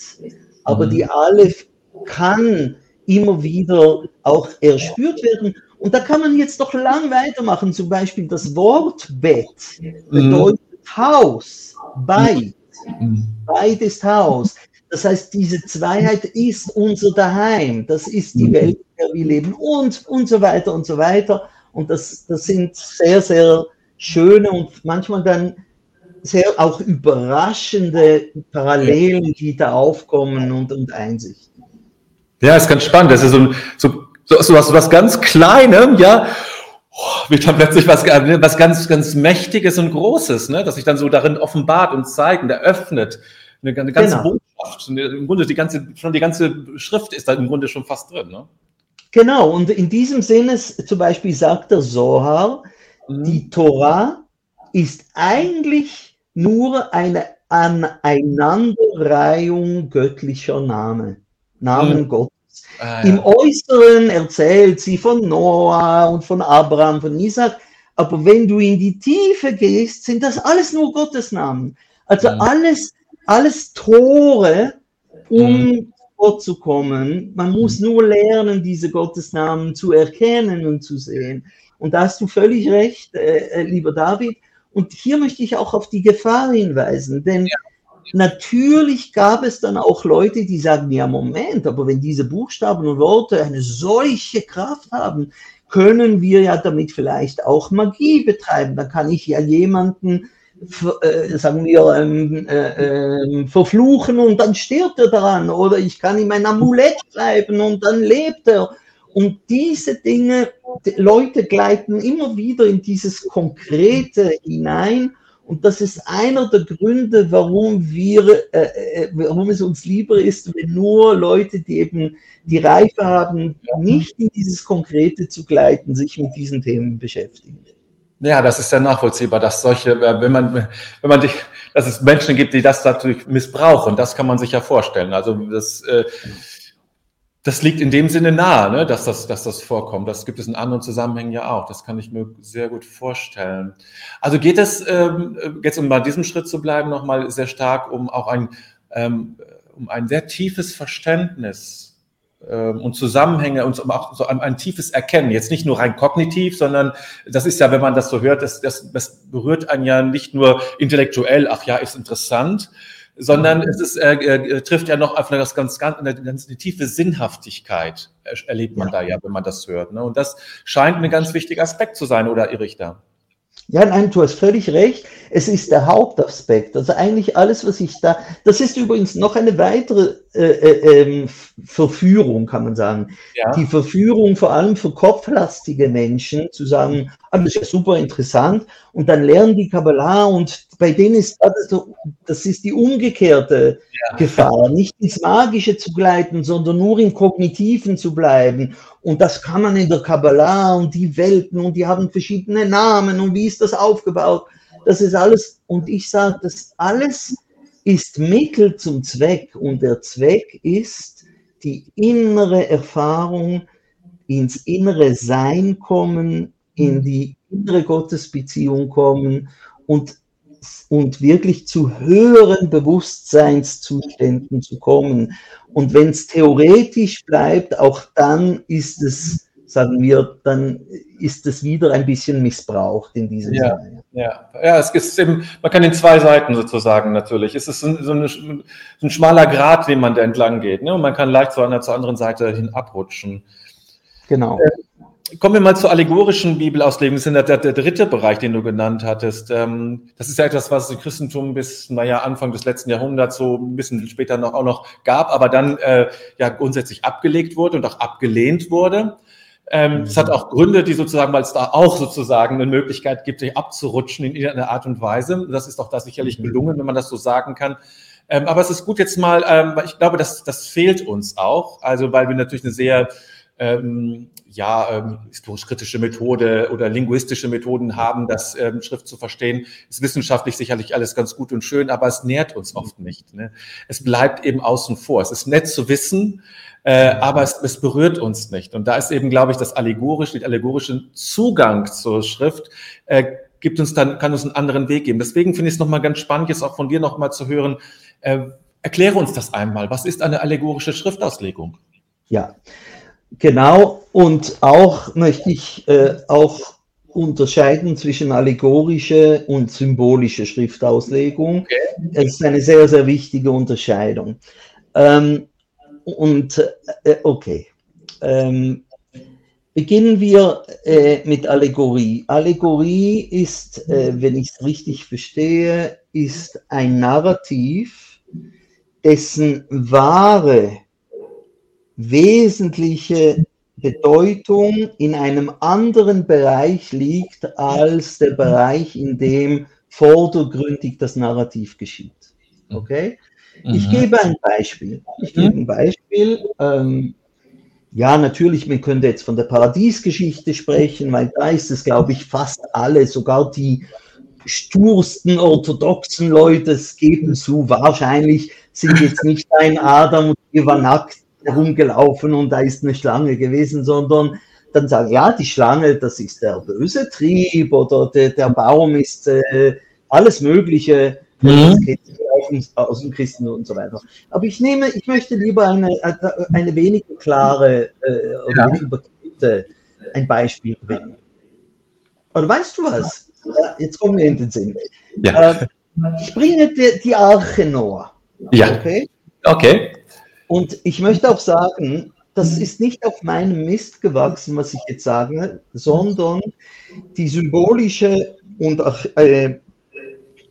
aber die Aleph kann immer wieder auch erspürt werden. Und da kann man jetzt doch lang weitermachen. Zum Beispiel das Wort Bett bedeutet mhm. Haus, Beit. Mhm. Beit ist Haus. Das heißt, diese Zweiheit ist unser Daheim. Das ist die mhm. Welt, in der wir leben und, und so weiter und so weiter. Und das, das sind sehr, sehr schöne und manchmal dann sehr auch überraschende Parallelen, die da aufkommen und, und Einsichten. Ja, ist ganz spannend. Das ist so, so, so, so, was, so was ganz Kleines, ja, oh, wird dann plötzlich was, was ganz, ganz Mächtiges und Großes, ne? das sich dann so darin offenbart und zeigt und eröffnet. Eine, eine ganze genau. Botschaft. Im Grunde die ganze, schon die ganze Schrift ist da im Grunde schon fast drin. Ne? Genau, und in diesem Sinne, zum Beispiel sagt der Sohar, mhm. die Torah ist eigentlich nur eine Aneinanderreihung göttlicher Namen, Namen mhm. Gottes. Ah, ja. Im Äußeren erzählt sie von Noah und von Abraham, von Isaac, aber wenn du in die Tiefe gehst, sind das alles nur Gottes Namen. Also mhm. alles, alles Tore, um mhm. Gott zu kommen. Man muss mhm. nur lernen, diese Gottesnamen zu erkennen und zu sehen. Und da hast du völlig recht, äh, äh, lieber David. Und hier möchte ich auch auf die Gefahr hinweisen, denn ja. natürlich gab es dann auch Leute, die sagen, ja, Moment, aber wenn diese Buchstaben und Worte eine solche Kraft haben, können wir ja damit vielleicht auch Magie betreiben. Dann kann ich ja jemanden sagen wir, ähm, äh, äh, verfluchen und dann stirbt er daran. Oder ich kann ihm ein Amulett schreiben und dann lebt er. Und diese Dinge, die Leute gleiten immer wieder in dieses Konkrete hinein. Und das ist einer der Gründe, warum wir, äh, äh, warum es uns lieber ist, wenn nur Leute, die eben die Reife haben, nicht in dieses Konkrete zu gleiten, sich mit diesen Themen beschäftigen. Ja, das ist ja nachvollziehbar, dass solche, äh, wenn man, wenn man dich, dass es Menschen gibt, die das natürlich missbrauchen, das kann man sich ja vorstellen. Also das, äh, das liegt in dem Sinne nahe, ne, dass, das, dass das vorkommt. Das gibt es in anderen Zusammenhängen ja auch. Das kann ich mir sehr gut vorstellen. Also geht es ähm, jetzt, um bei diesem Schritt zu bleiben, nochmal sehr stark um auch ein, ähm, um ein sehr tiefes Verständnis und Zusammenhänge und auch so ein, ein, tiefes Erkennen. Jetzt nicht nur rein kognitiv, sondern das ist ja, wenn man das so hört, das, das, das berührt einen ja nicht nur intellektuell, ach ja, ist interessant, sondern es ist, äh, äh, trifft ja noch auf eine ganz, ganz, eine, ganz eine tiefe Sinnhaftigkeit, erlebt man ja. da ja, wenn man das hört. Ne? Und das scheint ein ganz wichtiger Aspekt zu sein, oder da? Ja, nein, du hast völlig recht. Es ist der Hauptaspekt. Also eigentlich alles, was ich da. Das ist übrigens noch eine weitere äh, äh, ähm, Verführung, kann man sagen. Ja. Die Verführung vor allem für kopflastige Menschen zu sagen, ah, das ist ja super interessant. Und dann lernen die Kabbalah und bei denen ist das, das ist die umgekehrte ja. Gefahr, nicht ins Magische zu gleiten, sondern nur im Kognitiven zu bleiben. Und das kann man in der Kabbalah und die Welten und die haben verschiedene Namen und wie ist das aufgebaut. Das ist alles, und ich sage, das alles ist Mittel zum Zweck und der Zweck ist die innere Erfahrung, ins innere Sein kommen, in mhm. die innere Gottesbeziehung kommen und und wirklich zu höheren Bewusstseinszuständen zu kommen. Und wenn es theoretisch bleibt, auch dann ist es, sagen wir, dann ist es wieder ein bisschen missbraucht in diesem ja, Sinne. Ja, ja, es ist eben, man kann in zwei Seiten sozusagen natürlich. Es ist so, eine, ein schmaler Grat, den man da entlang geht. Ne? Und man kann leicht zu einer zur anderen Seite hin abrutschen. Genau. Äh, Kommen wir mal zur allegorischen Bibelauslegung. Das ist der, der, dritte Bereich, den du genannt hattest. Ähm, das ist ja etwas, was das Christentum bis, naja, Anfang des letzten Jahrhunderts so ein bisschen später noch, auch noch gab, aber dann äh, ja grundsätzlich abgelegt wurde und auch abgelehnt wurde. Ähm, es hat auch Gründe, die sozusagen, weil es da auch sozusagen eine Möglichkeit gibt, sich abzurutschen in irgendeiner Art und Weise. Das ist auch da sicherlich mhm. gelungen, wenn man das so sagen kann. Ähm, aber es ist gut jetzt mal, ähm, weil ich glaube, das, das fehlt uns auch. Also, weil wir natürlich eine sehr ähm, ja, ähm, historisch-kritische Methode oder linguistische Methoden haben, das ähm, Schrift zu verstehen, ist wissenschaftlich sicherlich alles ganz gut und schön, aber es nährt uns oft nicht. Ne? Es bleibt eben außen vor. Es ist nett zu wissen, äh, aber es, es berührt uns nicht. Und da ist eben, glaube ich, das allegorische, der allegorische Zugang zur Schrift äh, gibt uns dann, kann uns einen anderen Weg geben. Deswegen finde ich es nochmal ganz spannend, jetzt auch von dir nochmal zu hören. Äh, erkläre uns das einmal. Was ist eine allegorische Schriftauslegung? Ja, genau. Und auch möchte ich äh, auch unterscheiden zwischen allegorische und symbolische Schriftauslegung. Okay. Es ist eine sehr, sehr wichtige Unterscheidung. Ähm, und äh, okay. Ähm, beginnen wir äh, mit Allegorie. Allegorie ist, äh, wenn ich es richtig verstehe, ist ein Narrativ, dessen wahre, wesentliche Bedeutung in einem anderen Bereich liegt als der Bereich, in dem vordergründig das Narrativ geschieht. Okay? Ich mhm. gebe ein Beispiel. Ich gebe ein Beispiel. Ähm, ja, natürlich, man könnte jetzt von der Paradiesgeschichte sprechen, weil da ist es, glaube ich, fast alle, sogar die stursten orthodoxen Leute, es geben zu, wahrscheinlich sind jetzt nicht ein Adam und Eva nackt herumgelaufen und da ist eine Schlange gewesen, sondern dann sagen, ja, die Schlange, das ist der böse Trieb oder der, der Baum ist äh, alles Mögliche. Mhm. aus dem Christen und so weiter. Aber ich nehme, ich möchte lieber eine, eine weniger klare äh, oder ja. weniger ein Beispiel bringen. Oder weißt du was? Jetzt kommen wir in den Sinn. Ja. Äh, ich bringe die, die Arche Noah. Ja. Okay. Okay. Und ich möchte auch sagen, das ist nicht auf meinem Mist gewachsen, was ich jetzt sage, sondern die symbolische und äh,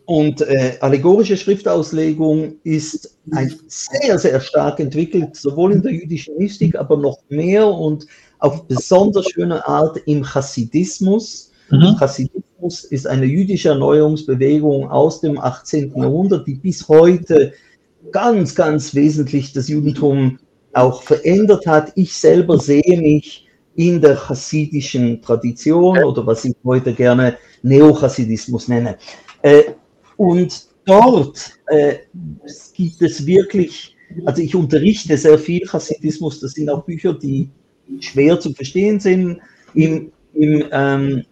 und äh, allegorische Schriftauslegung ist ein sehr, sehr stark entwickelt, sowohl in der jüdischen Mystik, aber noch mehr und auf besonders schöne Art im Chassidismus. Mhm. Chassidismus ist eine jüdische Erneuerungsbewegung aus dem 18. Jahrhundert, die bis heute ganz, ganz wesentlich das Judentum auch verändert hat. Ich selber sehe mich in der chassidischen Tradition oder was ich heute gerne Neochassidismus nenne. Äh, und dort äh, gibt es wirklich, also ich unterrichte sehr viel Hasidismus, das sind auch Bücher, die schwer zu verstehen sind im, im, ähm,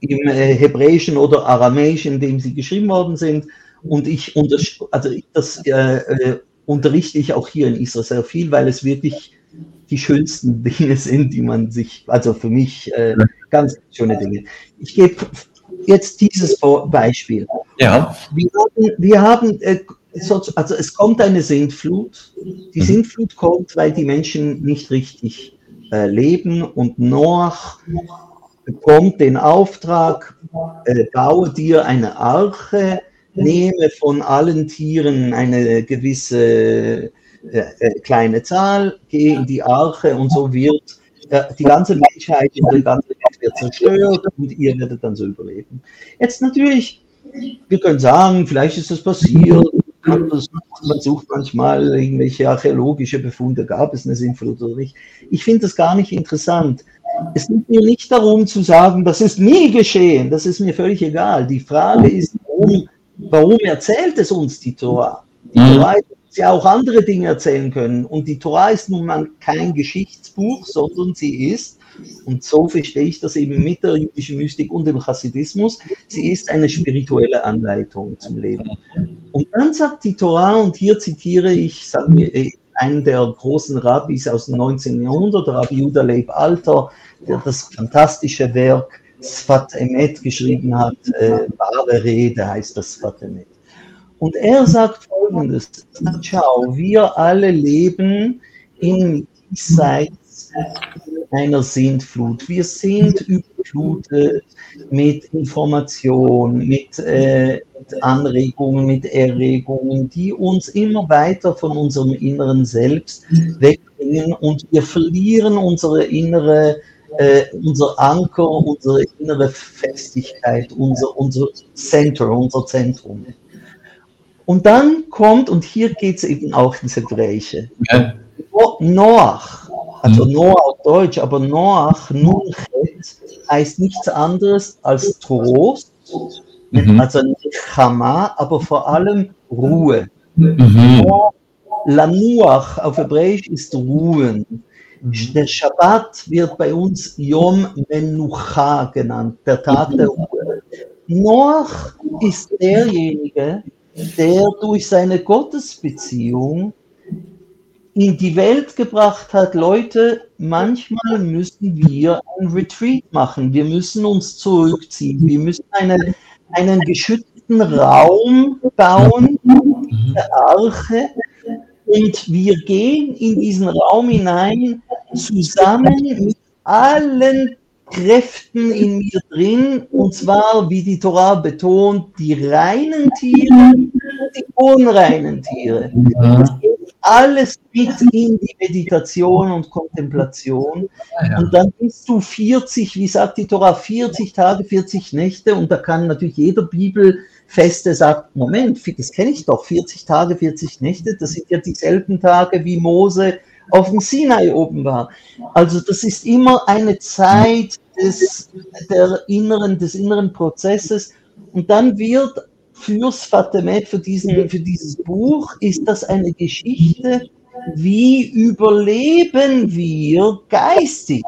im äh, Hebräischen oder Aramäischen, in dem sie geschrieben worden sind. Und ich also das äh, äh, unterrichte ich auch hier in Israel sehr viel, weil es wirklich die schönsten Dinge sind, die man sich, also für mich äh, ganz schöne Dinge. Ich gebe jetzt dieses Beispiel. Ja. Wir haben, wir haben äh, also es kommt eine Sintflut. Die mhm. Sintflut kommt, weil die Menschen nicht richtig äh, leben und Noach bekommt den Auftrag, äh, baue dir eine Arche, nehme von allen Tieren eine gewisse äh, äh kleine Zahl, gehe in die Arche und so wird die ganze Menschheit und die ganze Welt wird zerstört und ihr werdet dann so überleben. Jetzt natürlich, wir können sagen, vielleicht ist das passiert, man sucht manchmal irgendwelche archäologische Befunde, gab es eine Sintflut oder nicht. Ich finde das gar nicht interessant. Es geht mir nicht darum zu sagen, das ist nie geschehen, das ist mir völlig egal. Die Frage ist, warum, warum erzählt es uns die Torah? Die mhm. Torah ist sie auch andere Dinge erzählen können. Und die Torah ist nun mal kein Geschichtsbuch, sondern sie ist, und so verstehe ich das eben mit der jüdischen Mystik und dem Chassidismus, sie ist eine spirituelle Anleitung zum Leben. Und dann sagt die Torah, und hier zitiere ich, sagen wir, äh, einen der großen Rabbis aus dem 19. Jahrhundert, Rabbi Judah Leib Alter, der das fantastische Werk Sfat Emet geschrieben hat, äh, wahre Rede heißt das Sfat Emet. Und er sagt folgendes: Schau, wir alle leben in diesseits einer Sintflut. Wir sind überflutet mit Information, mit, äh, mit Anregungen, mit Erregungen, die uns immer weiter von unserem inneren Selbst wegbringen und wir verlieren unsere innere äh, unser Anker, unsere innere Festigkeit, unser, unser Center, unser Zentrum. Und dann kommt, und hier geht es eben auch ins Hebräische, ja. Noach, also mhm. Noah auf Deutsch, aber Noach, Nunchet, heißt nichts anderes als Trost, mhm. also Chama, aber vor allem Ruhe. Mhm. Lanuach auf Hebräisch ist Ruhen. Der Shabbat wird bei uns Yom Menucha genannt, der Tag der Ruhe. Noach ist derjenige, der durch seine Gottesbeziehung in die Welt gebracht hat, Leute, manchmal müssen wir ein Retreat machen, wir müssen uns zurückziehen, wir müssen eine, einen geschützten Raum bauen, der Arche, und wir gehen in diesen Raum hinein zusammen mit allen Kräften in mir drin, und zwar, wie die Torah betont, die reinen Tiere und die unreinen Tiere. Ja. Alles mit in die Meditation und Kontemplation. Ja. Und dann bist du 40, wie sagt die Torah, 40 Tage, 40 Nächte, und da kann natürlich jeder Bibelfeste sagen, Moment, das kenne ich doch, 40 Tage, 40 Nächte, das sind ja dieselben Tage, wie Mose auf dem Sinai oben war. Also das ist immer eine Zeit des, der inneren, des inneren Prozesses. Und dann wird fürs Fatemet, für, diesen, für dieses Buch, ist das eine Geschichte, wie überleben wir geistig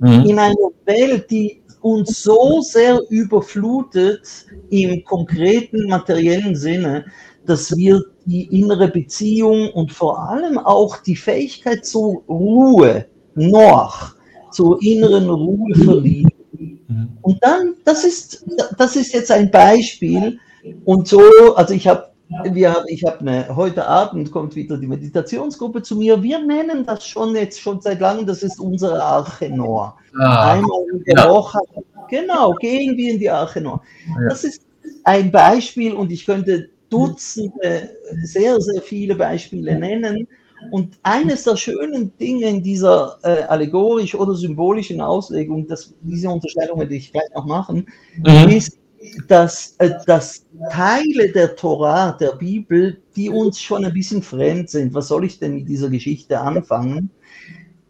mhm. in einer Welt, die uns so sehr überflutet im konkreten materiellen Sinne, dass wir die innere Beziehung und vor allem auch die Fähigkeit zur Ruhe noch, zur inneren Ruhe verlieren. Mhm. Und dann, das ist, das ist jetzt ein Beispiel. Und so, also ich habe wir, ich habe eine, heute Abend kommt wieder die Meditationsgruppe zu mir. Wir nennen das schon jetzt schon seit langem, das ist unsere Arche Noah. Ah, Einmal in der ja. Woche, genau, gehen wir in die Arche Noah. Ja. Das ist ein Beispiel und ich könnte Dutzende, sehr, sehr viele Beispiele nennen. Und eines der schönen Dinge in dieser äh, allegorisch oder symbolischen Auslegung, das, diese Unterscheidung werde ich gleich noch machen, mhm. ist, dass, äh, dass Teile der Torah, der Bibel, die uns schon ein bisschen fremd sind, was soll ich denn mit dieser Geschichte anfangen?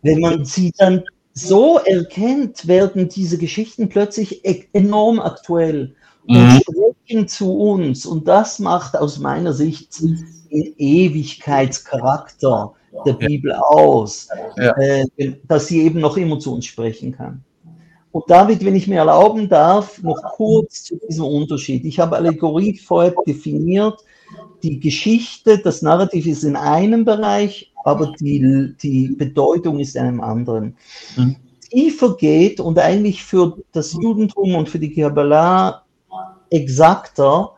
Wenn man sie dann so erkennt, werden diese Geschichten plötzlich e-, enorm aktuell mhm. sprechen zu uns. Und das macht aus meiner Sicht den Ewigkeitscharakter der Bibel aus, ja. äh, dass sie eben noch immer zu uns sprechen kann. Und David, wenn ich mir erlauben darf, noch kurz zu diesem Unterschied. Ich habe Allegorie vorher definiert. Die Geschichte, das Narrativ ist in einem Bereich, aber die, die Bedeutung ist in einem anderen. Mhm. Tiefer geht und eigentlich für das Judentum und für die Kabbalah exakter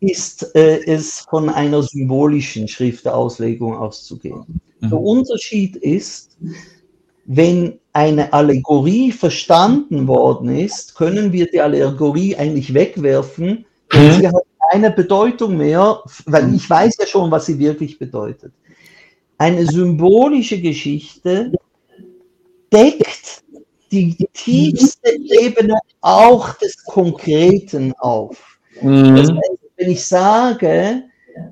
ist äh, es von einer symbolischen Schriftauslegung auszugehen. Mhm. Der Unterschied ist, wenn eine Allegorie verstanden worden ist, können wir die Allegorie eigentlich wegwerfen, denn mhm. sie hat keine Bedeutung mehr, weil ich weiß ja schon, was sie wirklich bedeutet. Eine symbolische Geschichte deckt die tiefste Ebene auch des Konkreten auf. Mhm. Das heißt, wenn ich sage,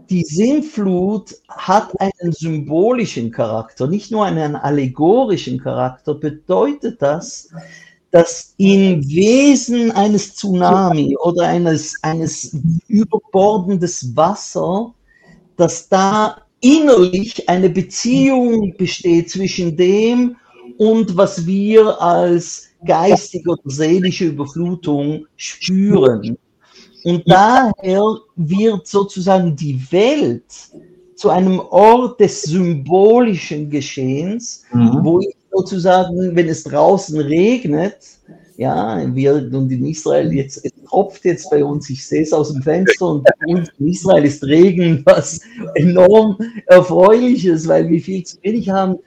die Sinnflut hat einen symbolischen Charakter, nicht nur einen allegorischen Charakter, bedeutet das, dass im Wesen eines Tsunami oder eines, eines überbordendes Wasser, dass da innerlich eine Beziehung besteht zwischen dem und was wir als geistige oder seelische Überflutung spüren. Und daher wird sozusagen die Welt zu einem Ort des symbolischen Geschehens, mhm. wo ich sozusagen, wenn es draußen regnet, ja, wir und in Israel jetzt, es tropft jetzt bei uns, ich sehe es aus dem Fenster und in Israel ist Regen, was enorm erfreulich ist, weil wir viel zu wenig haben.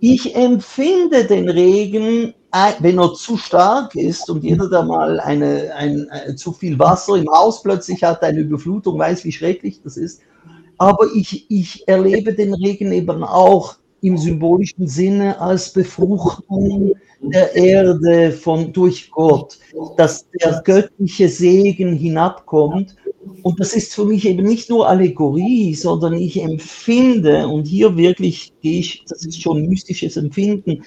Ich empfinde den Regen wenn er zu stark ist und jeder, der mal eine, ein, ein, äh, zu viel Wasser im Haus plötzlich hat, eine Überflutung, weiß, wie schrecklich das ist. Aber ich, ich erlebe den Regen eben auch im symbolischen Sinne als Befruchtung der Erde von, durch Gott, dass der göttliche Segen hinabkommt und das ist für mich eben nicht nur Allegorie, sondern ich empfinde, und hier wirklich gehe ich, das ist schon mystisches Empfinden,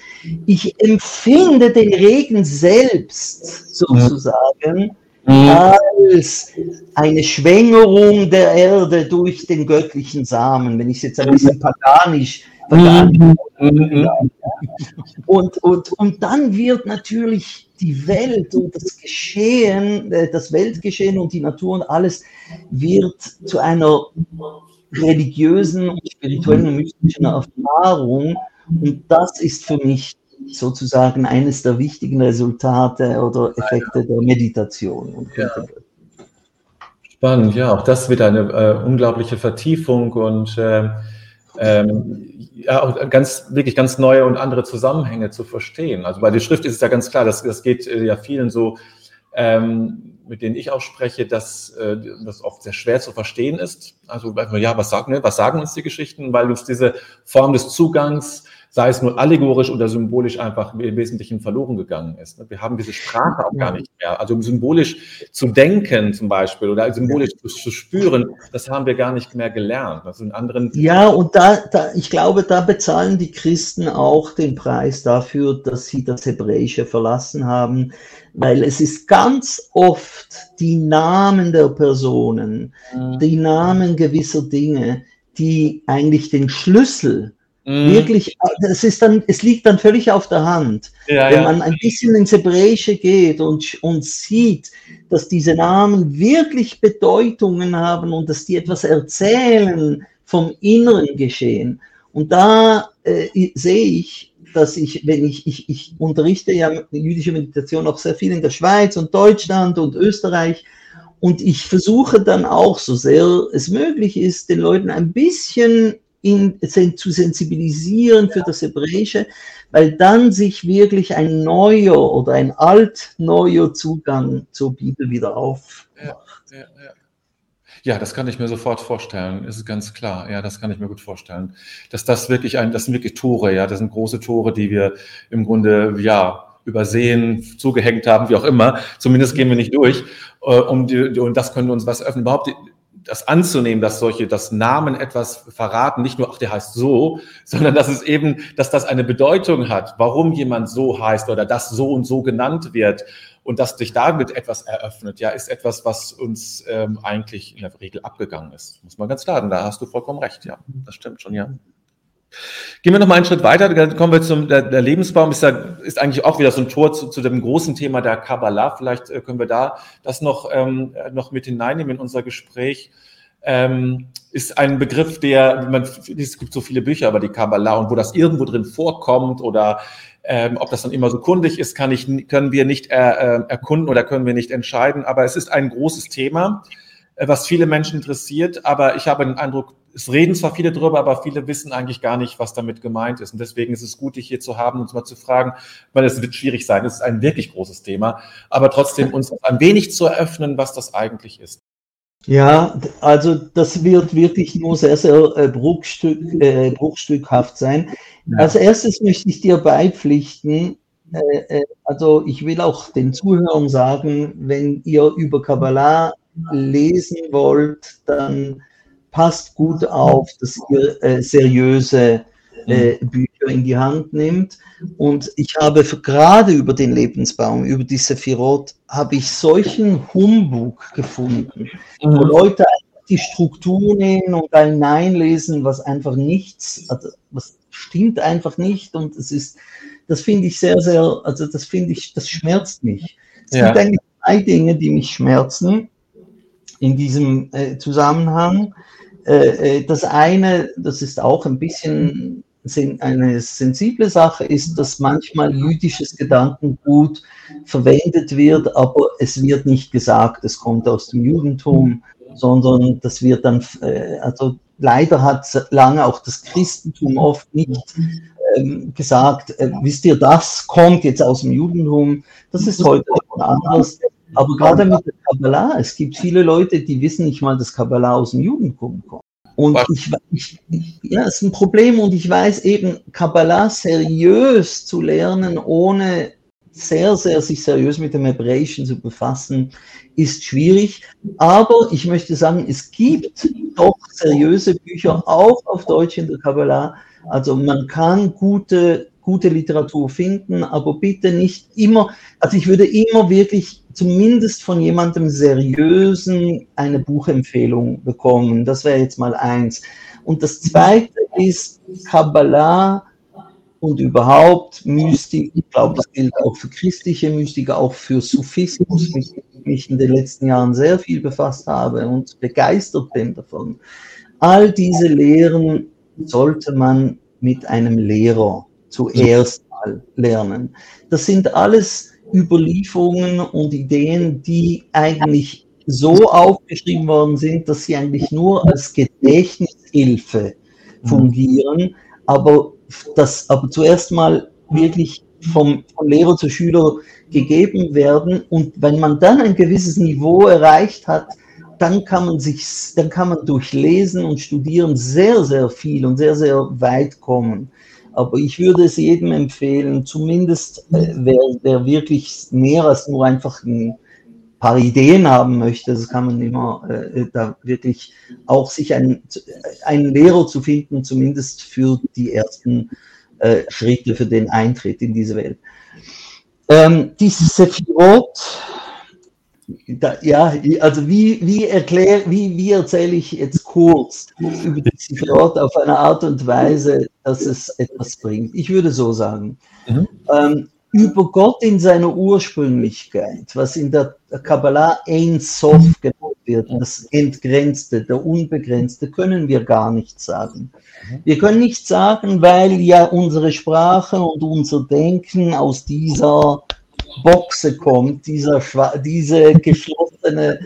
ich empfinde den Regen selbst sozusagen als eine Schwängerung der Erde durch den göttlichen Samen. Wenn ich es jetzt ein bisschen paganisch Mhm. Mhm. Und, und, und dann wird natürlich die Welt und das Geschehen, äh, das Weltgeschehen und die Natur und alles wird zu einer religiösen und spirituellen und mystischen Erfahrung. Und das ist für mich sozusagen eines der wichtigen Resultate oder Effekte der Meditation. Ja. Spannend, ja, auch das wird eine äh, unglaubliche Vertiefung und äh, ähm, ja, auch ganz, wirklich ganz neue und andere Zusammenhänge zu verstehen. Also bei der Schrift ist es ja ganz klar, das, das geht äh, ja vielen so, ähm, mit denen ich auch spreche, dass äh, das oft sehr schwer zu verstehen ist. Also ja, was sagen, was sagen uns die Geschichten? Weil uns diese Form des Zugangs sei es nur allegorisch oder symbolisch einfach im Wesentlichen verloren gegangen ist. Wir haben diese Sprache auch gar nicht mehr. Also symbolisch zu denken zum Beispiel oder symbolisch zu, zu spüren, das haben wir gar nicht mehr gelernt. Also in anderen ja, und da, da, ich glaube, da bezahlen die Christen auch den Preis dafür, dass sie das Hebräische verlassen haben, weil es ist ganz oft die Namen der Personen, mhm. die Namen gewisser Dinge, die eigentlich den Schlüssel Mhm. Wirklich, es ist dann, es liegt dann völlig auf der Hand. Ja, Wenn man ein bisschen ins Hebräische geht und, und sieht, dass diese Namen wirklich Bedeutungen haben und dass die etwas erzählen vom inneren Geschehen. Und da äh, sehe ich, dass ich, wenn ich, ich, ich unterrichte ja jüdische Meditation auch sehr viel in der Schweiz und Deutschland und Österreich. Und ich versuche dann auch, so sehr es möglich ist, den Leuten ein bisschen in, zu sensibilisieren für das Hebräische, weil dann sich wirklich ein neuer oder ein alt-neuer Zugang zur Bibel wieder aufmacht. Ja, ja, ja. Ja, das kann ich mir sofort vorstellen. Ist ganz klar. Ja, das kann ich mir gut vorstellen. Dass das wirklich ein, das sind wirklich Tore. Ja, das sind große Tore, die wir im Grunde, ja, übersehen, zugehängt haben, wie auch immer. Zumindest gehen wir nicht durch. Äh, die, und das könnte uns was öffnen. Überhaupt das anzunehmen, dass solche, dass Namen etwas verraten, nicht nur, ach, der heißt so, sondern dass es eben, dass das eine Bedeutung hat, warum jemand so heißt oder das so und so genannt wird und dass sich damit etwas eröffnet, ja, ist etwas, was uns ähm, eigentlich in der Regel abgegangen ist. Muss man ganz klar da hast du vollkommen recht, ja, das stimmt schon, ja. Gehen wir noch mal einen Schritt weiter, dann kommen wir zum, der, der Lebensbaum ist, ja, ist eigentlich auch wieder so ein Tor zu, zu dem großen Thema der Kabbalah. Vielleicht äh, können wir da das noch, ähm, noch mit hineinnehmen in unser Gespräch. Ähm, ist ein Begriff, der, man, es gibt so viele Bücher über die Kabbalah und wo das irgendwo drin vorkommt oder ähm, ob das dann immer so kundig ist, kann ich, können wir nicht er, äh, erkunden oder können wir nicht entscheiden. Aber es ist ein großes Thema, äh, was viele Menschen interessiert. Aber ich habe den Eindruck, es reden zwar viele drüber, aber viele wissen eigentlich gar nicht, was damit gemeint ist. Und deswegen ist es gut, dich hier zu haben, uns mal zu fragen, weil es wird schwierig sein. Es ist ein wirklich großes Thema, aber trotzdem uns ein wenig zu eröffnen, was das eigentlich ist. Ja, also das wird wirklich nur sehr, sehr äh, bruchstück, äh, bruchstückhaft sein. Ja. Als erstes möchte ich dir beipflichten, äh, äh, also ich will auch den Zuhörern sagen, wenn ihr über Kabbalah lesen wollt, dann passt gut auf, dass ihr äh, seriöse äh, mhm. Bücher in die Hand nimmt. Und ich habe gerade über den Lebensbaum, über die Sephirot, habe ich solchen Humbug gefunden, mhm. wo Leute die Struktur nehmen und ein Nein lesen, was einfach nichts, also was stimmt einfach nicht und es ist, das finde ich sehr, sehr, also das finde ich, das schmerzt mich. Es ja. gibt eigentlich drei Dinge, die mich schmerzen in diesem äh, Zusammenhang. Äh, äh, das eine, das ist auch ein bisschen eine sensible Sache, ist, dass manchmal jüdisches Gedankengut verwendet wird, aber es wird nicht gesagt, es kommt aus dem Judentum, sondern das wird dann, äh, also leider hat lange auch das Christentum oft nicht ähm, gesagt, äh, wisst ihr, das kommt jetzt aus dem Judentum, das ist heute anders. Aber gerade mit der Kabbalah, es gibt viele Leute, die wissen nicht mal, dass Kabbalah aus dem Judentum kommt. Und ich, ich, ja, es ist ein Problem und ich weiß eben, Kabbalah seriös zu lernen, ohne sehr, sehr sich seriös mit dem Hebräischen zu befassen, ist schwierig. Aber ich möchte sagen, es gibt doch seriöse Bücher auch auf Deutsch in der Kabbalah. Also man kann gute gute Literatur finden, aber bitte nicht immer, also ich würde immer wirklich zumindest von jemandem seriösen eine Buchempfehlung bekommen. Das wäre jetzt mal eins. Und das zweite ist Kabbalah und überhaupt Mystik. Ich glaube, das gilt auch für christliche Mystik, auch für Sufismus, mit dem ich mich in den letzten Jahren sehr viel befasst habe und begeistert bin davon. All diese Lehren sollte man mit einem Lehrer zuerst mal lernen. Das sind alles Überlieferungen und Ideen, die eigentlich so aufgeschrieben worden sind, dass sie eigentlich nur als Gedächtnishilfe fungieren, aber das aber zuerst mal wirklich vom, vom Lehrer zu Schüler gegeben werden und wenn man dann ein gewisses Niveau erreicht hat, dann kann man sich, dann kann man durch Lesen und Studieren sehr, sehr viel und sehr, sehr weit kommen. Aber ich würde es jedem empfehlen, zumindest äh, wer, wer wirklich mehr als nur einfach ein paar Ideen haben möchte, das kann man immer äh, da wirklich auch sich einen, einen Lehrer zu finden, zumindest für die ersten äh, Schritte für den Eintritt in diese Welt. Ähm, die Sephirot, da, ja, also wie, wie, erklär, wie, wie erzähle ich jetzt kurz über die Sephirot auf eine Art und Weise, dass es etwas bringt? Ich würde so sagen. Mhm. Ähm, über Gott in seiner Ursprünglichkeit, was in der Kabbalah Ein Sof genannt wird, das Entgrenzte, der Unbegrenzte, können wir gar nicht sagen. Wir können nicht sagen, weil ja unsere Sprache und unser Denken aus dieser Boxe kommt, dieser, diese geschlossene,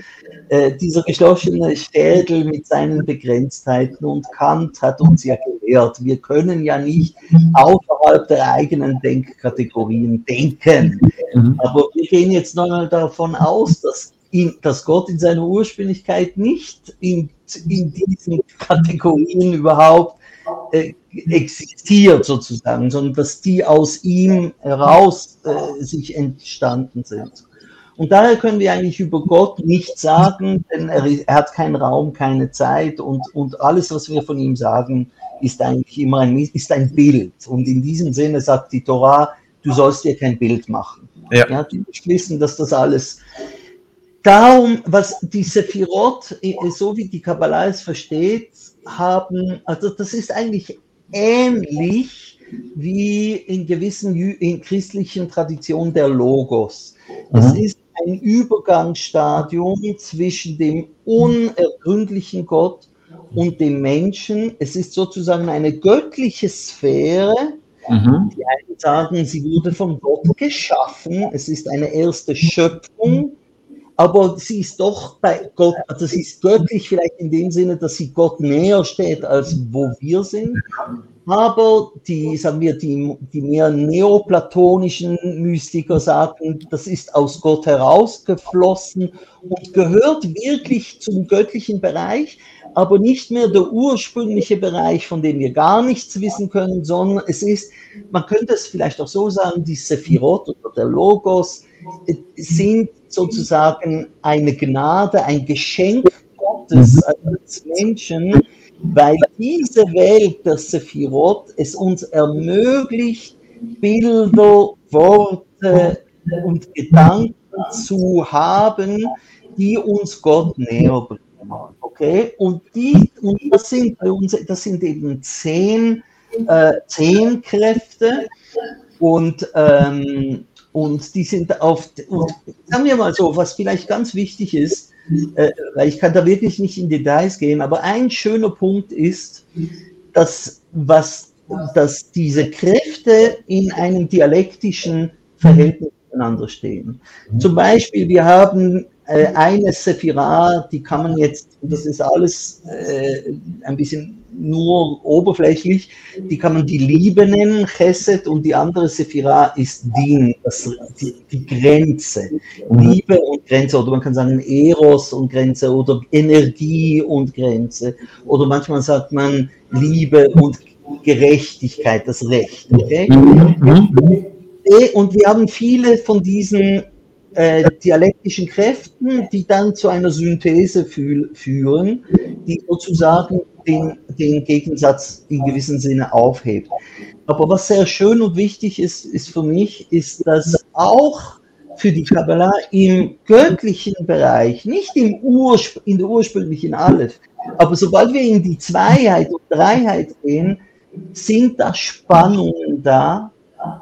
äh, dieser geschlossene Schädel mit seinen Begrenztheiten. Und Kant hat uns ja gelehrt, wir können ja nicht außerhalb der eigenen Denkkategorien denken. Mhm. Aber wir gehen jetzt nochmal davon aus, dass, ihn, dass Gott in seiner Ursprünglichkeit nicht in, in diesen Kategorien überhaupt äh, existiert sozusagen, sondern dass die aus ihm heraus äh, sich entstanden sind. Und daher können wir eigentlich über Gott nichts sagen, denn er, er, hat keinen Raum, keine Zeit und, und alles, was wir von ihm sagen, ist eigentlich immer ein, ist ein Bild. Und in diesem Sinne sagt die Torah, du sollst dir kein Bild machen. Ja. ja die beschließen, dass das alles darum, was die Sephirot, so wie die Kabbalah es versteht, haben, also das ist eigentlich ähnlich wie in gewissen in christlichen Traditionen der Logos. Es mhm. ist ein Übergangsstadium zwischen dem unergründlichen Gott und dem Menschen. Es ist sozusagen eine göttliche Sphäre. Mhm. Die einen sagen, sie wurde von Gott geschaffen. Es ist eine erste Schöpfung aber sie ist doch bei Gott, also sie ist göttlich vielleicht in dem Sinne, dass sie Gott näher steht, als wo wir sind. Aber die, sagen wir, die, die mehr neoplatonischen Mystiker sagen, das ist aus Gott herausgeflossen und gehört wirklich zum göttlichen Bereich, aber nicht mehr der ursprüngliche Bereich, von dem wir gar nichts wissen können, sondern es ist, man könnte es vielleicht auch so sagen, die Sephirot oder der Logos sind sozusagen eine Gnade, ein Geschenk Gottes als Menschen, weil diese Welt der Sephirot es uns ermöglicht, Bilder, Worte und Gedanken zu haben, die uns Gott näher bringen. Okay? Und, die, und das, sind bei uns, das sind eben zehn, äh, zehn Kräfte. Und ähm, und die sind auf, und sagen wir mal so, was vielleicht ganz wichtig ist, äh, weil ich kann da wirklich nicht in Details gehen, aber ein schöner Punkt ist, dass, was, dass diese Kräfte in einem dialektischen Verhältnis miteinander stehen. Zum Beispiel, wir haben äh, eine Sephira, die kann man jetzt, das ist alles äh, ein bisschen nur oberflächlich, die kann man die Liebe nennen, Chesed, und die andere Sephira ist Din, das, die, die Grenze. Liebe und Grenze, oder man kann sagen Eros und Grenze, oder Energie und Grenze, oder manchmal sagt man Liebe und Gerechtigkeit, das Recht. Okay? Mhm. Und wir haben viele von diesen äh, dialektischen Kräften, die dann zu einer Synthese fü führen, die sozusagen den, den Gegensatz in gewissem Sinne aufhebt. Aber was sehr schön und wichtig ist, ist für mich, ist, dass auch für die Kabbalah im göttlichen Bereich, nicht im in der ursprünglichen Aleph, aber sobald wir in die Zweiheit und Dreiheit gehen, sind da Spannungen da.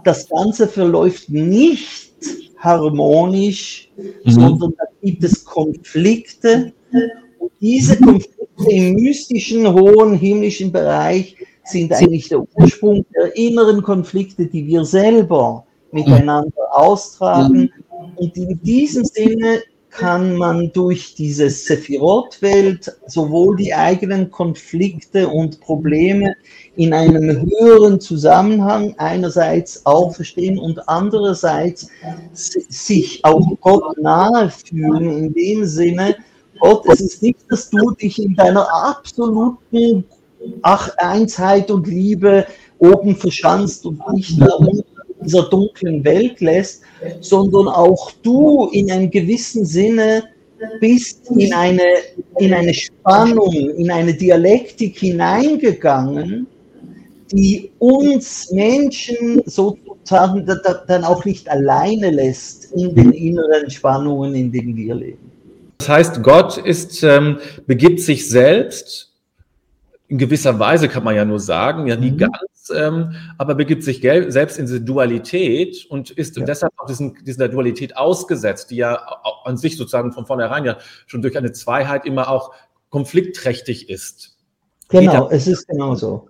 Das Ganze verläuft nicht harmonisch, mhm. sondern da gibt es Konflikte. Und diese Konflikte im mystischen, hohen, himmlischen Bereich sind eigentlich der Ursprung der inneren Konflikte, die wir selber miteinander austragen. Und in diesem Sinne kann man durch diese Sephirot-Welt sowohl die eigenen Konflikte und Probleme in einem höheren Zusammenhang einerseits auch verstehen und andererseits sich auch Gott nahe fühlen, in dem Sinne, Gott, es ist nicht, dass du dich in deiner absoluten Ach, Einsheit und Liebe oben verschanzt und nicht da unten dieser dunklen Welt lässt, sondern auch du in einem gewissen Sinne bist in eine, in eine Spannung, in eine Dialektik hineingegangen, die uns Menschen sozusagen dann auch nicht alleine lässt in den inneren Spannungen, in denen wir leben. Das heißt, Gott ist, ähm, begibt sich selbst in gewisser Weise kann man ja nur sagen, ja nie mhm. ganz, ähm, aber begibt sich selbst in diese Dualität und ist ja. deshalb auch diesen, dieser Dualität ausgesetzt, die ja an sich sozusagen von vornherein ja schon durch eine Zweiheit immer auch konfliktträchtig ist. Genau, es ist genau so.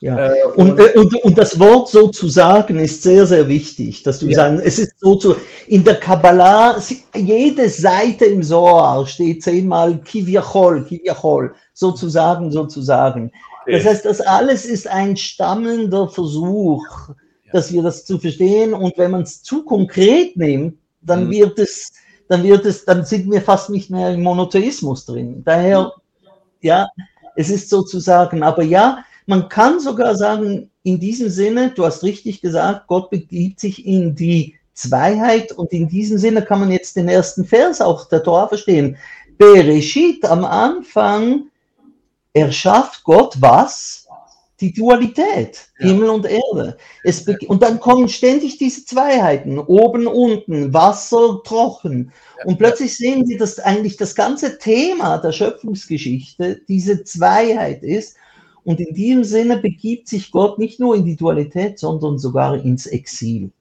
Ja. Äh, und, äh, und, und das Wort so zu sagen ist sehr, sehr wichtig, dass du ja. sagen, es ist so zu, in der Kabbalah, jede Seite im Zohar steht zehnmal Kivyachol, Kivyachol, sozusagen, sozusagen. Das heißt, das alles ist ein stammelnder Versuch, ja. dass wir das zu verstehen und wenn man es zu konkret nimmt, dann mhm. wird es, dann wird es, dann sind wir fast nicht mehr im Monotheismus drin. Daher, ja, es ist sozusagen, aber ja, man kann sogar sagen, in diesem Sinne, du hast richtig gesagt, Gott begibt sich in die Zweiheit und in diesem Sinne kann man jetzt den ersten Vers auch der Tor verstehen. Bereshit am Anfang erschafft Gott was? Die Dualität, ja. Himmel und Erde. Es und dann kommen ständig diese Zweiheiten, oben, unten, Wasser, Trocken. Und plötzlich sehen Sie, dass eigentlich das ganze Thema der Schöpfungsgeschichte diese Zweiheit ist. Und in diesem Sinne begibt sich Gott nicht nur in die Dualität, sondern sogar ins Exil.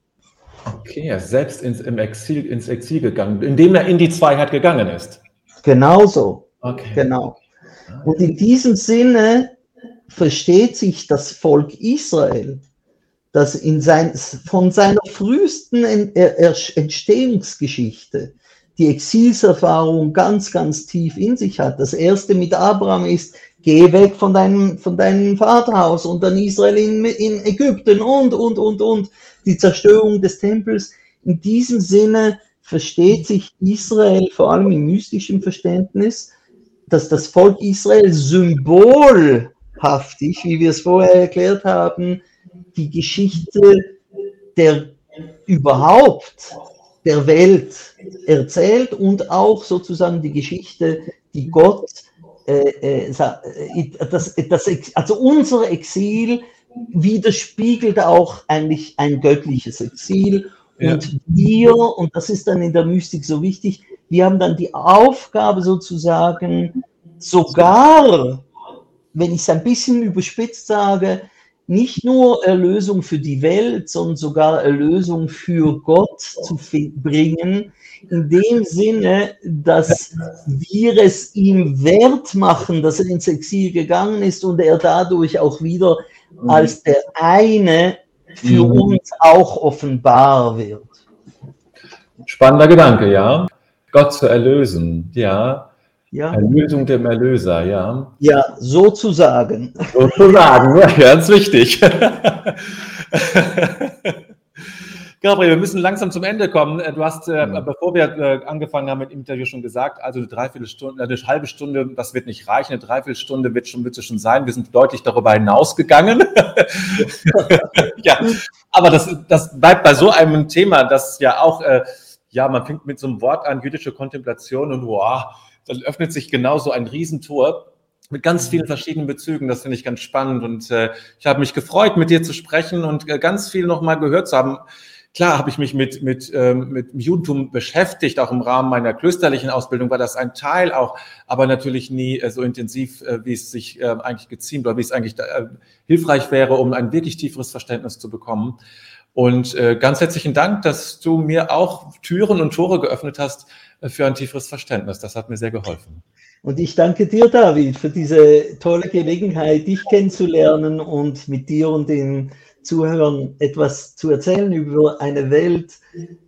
Okay, er ist selbst ins, im Exil, ins Exil gegangen, indem er in die Zweiheit gegangen ist. Genauso. Okay. Genau. Und in diesem Sinne versteht sich das Volk Israel, das in sein, von seiner frühesten Entstehungsgeschichte die Exilserfahrung ganz, ganz tief in sich hat. Das erste mit Abraham ist, geh weg von deinem, von deinem Vaterhaus und dann Israel in, in Ägypten und, und, und, und, die Zerstörung des Tempels. In diesem Sinne versteht sich Israel vor allem im mystischen Verständnis, dass das Volk Israel symbolhaftig, wie wir es vorher erklärt haben, die Geschichte der überhaupt der Welt erzählt und auch sozusagen die Geschichte, die Gott äh, äh, äh, das, das, also unser Exil widerspiegelt auch eigentlich ein göttliches Exil. Und ja. wir, und das ist dann in der Mystik so wichtig, wir haben dann die Aufgabe sozusagen, sogar, wenn ich es ein bisschen überspitzt sage, nicht nur Erlösung für die Welt, sondern sogar Erlösung für Gott zu bringen, in dem Sinne, dass wir es ihm wert machen, dass er ins Exil gegangen ist und er dadurch auch wieder als der eine für mhm. uns auch offenbar wird. Spannender Gedanke, ja. Gott zu erlösen, ja. ja. Erlösung dem Erlöser, ja. Ja, sozusagen. Sozusagen, ja, ganz wichtig. Gabriel, wir müssen langsam zum Ende kommen. Äh, du hast, äh, mhm. bevor wir äh, angefangen haben mit dem Interview, schon gesagt, also eine Dreiviertelstunde, eine halbe Stunde, das wird nicht reichen. Eine Dreiviertelstunde wird schon, wird es schon sein. Wir sind deutlich darüber hinausgegangen. ja, aber das, das bleibt bei so einem Thema, das ja auch, äh, ja, man fängt mit so einem Wort an, jüdische Kontemplation und wow, dann öffnet sich genauso ein Riesentor mit ganz vielen verschiedenen Bezügen. Das finde ich ganz spannend und äh, ich habe mich gefreut, mit dir zu sprechen und äh, ganz viel nochmal gehört zu haben klar habe ich mich mit, mit, ähm, mit Judentum beschäftigt, auch im Rahmen meiner klösterlichen Ausbildung war das ein Teil auch, aber natürlich nie äh, so intensiv, äh, wie es sich äh, eigentlich geziemt oder wie es eigentlich äh, hilfreich wäre, um ein wirklich tieferes Verständnis zu bekommen. Und äh, ganz herzlichen Dank, dass du mir auch Türen und Tore geöffnet hast äh, für ein tieferes Verständnis. Das hat mir sehr geholfen. Und ich danke dir, David, für diese tolle Gelegenheit, dich kennenzulernen und mit dir und den Zuhörern etwas zu erzählen über eine Welt,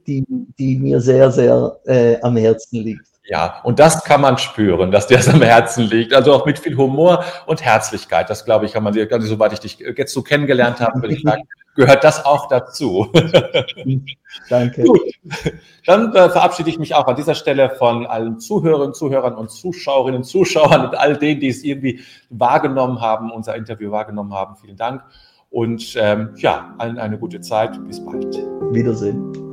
die, die mir sehr, sehr äh, am Herzen liegt. Ja, und das kann man spüren, dass dir das am Herzen liegt. Also auch mit viel Humor und Herzlichkeit. Das glaube ich, kann man dir, also soweit ich dich jetzt so kennengelernt habe, würde ich sagen, gehört das auch dazu. Danke. Gut, dann äh, verabschiede ich mich auch an dieser Stelle von allen Zuhörern, Zuhörern und Zuschauerinnen, Zuschauern und all denen, die es irgendwie wahrgenommen haben, unser Interview wahrgenommen haben. Vielen Dank und ähm, ja, allen eine gute Zeit. Bis bald. Wiedersehen.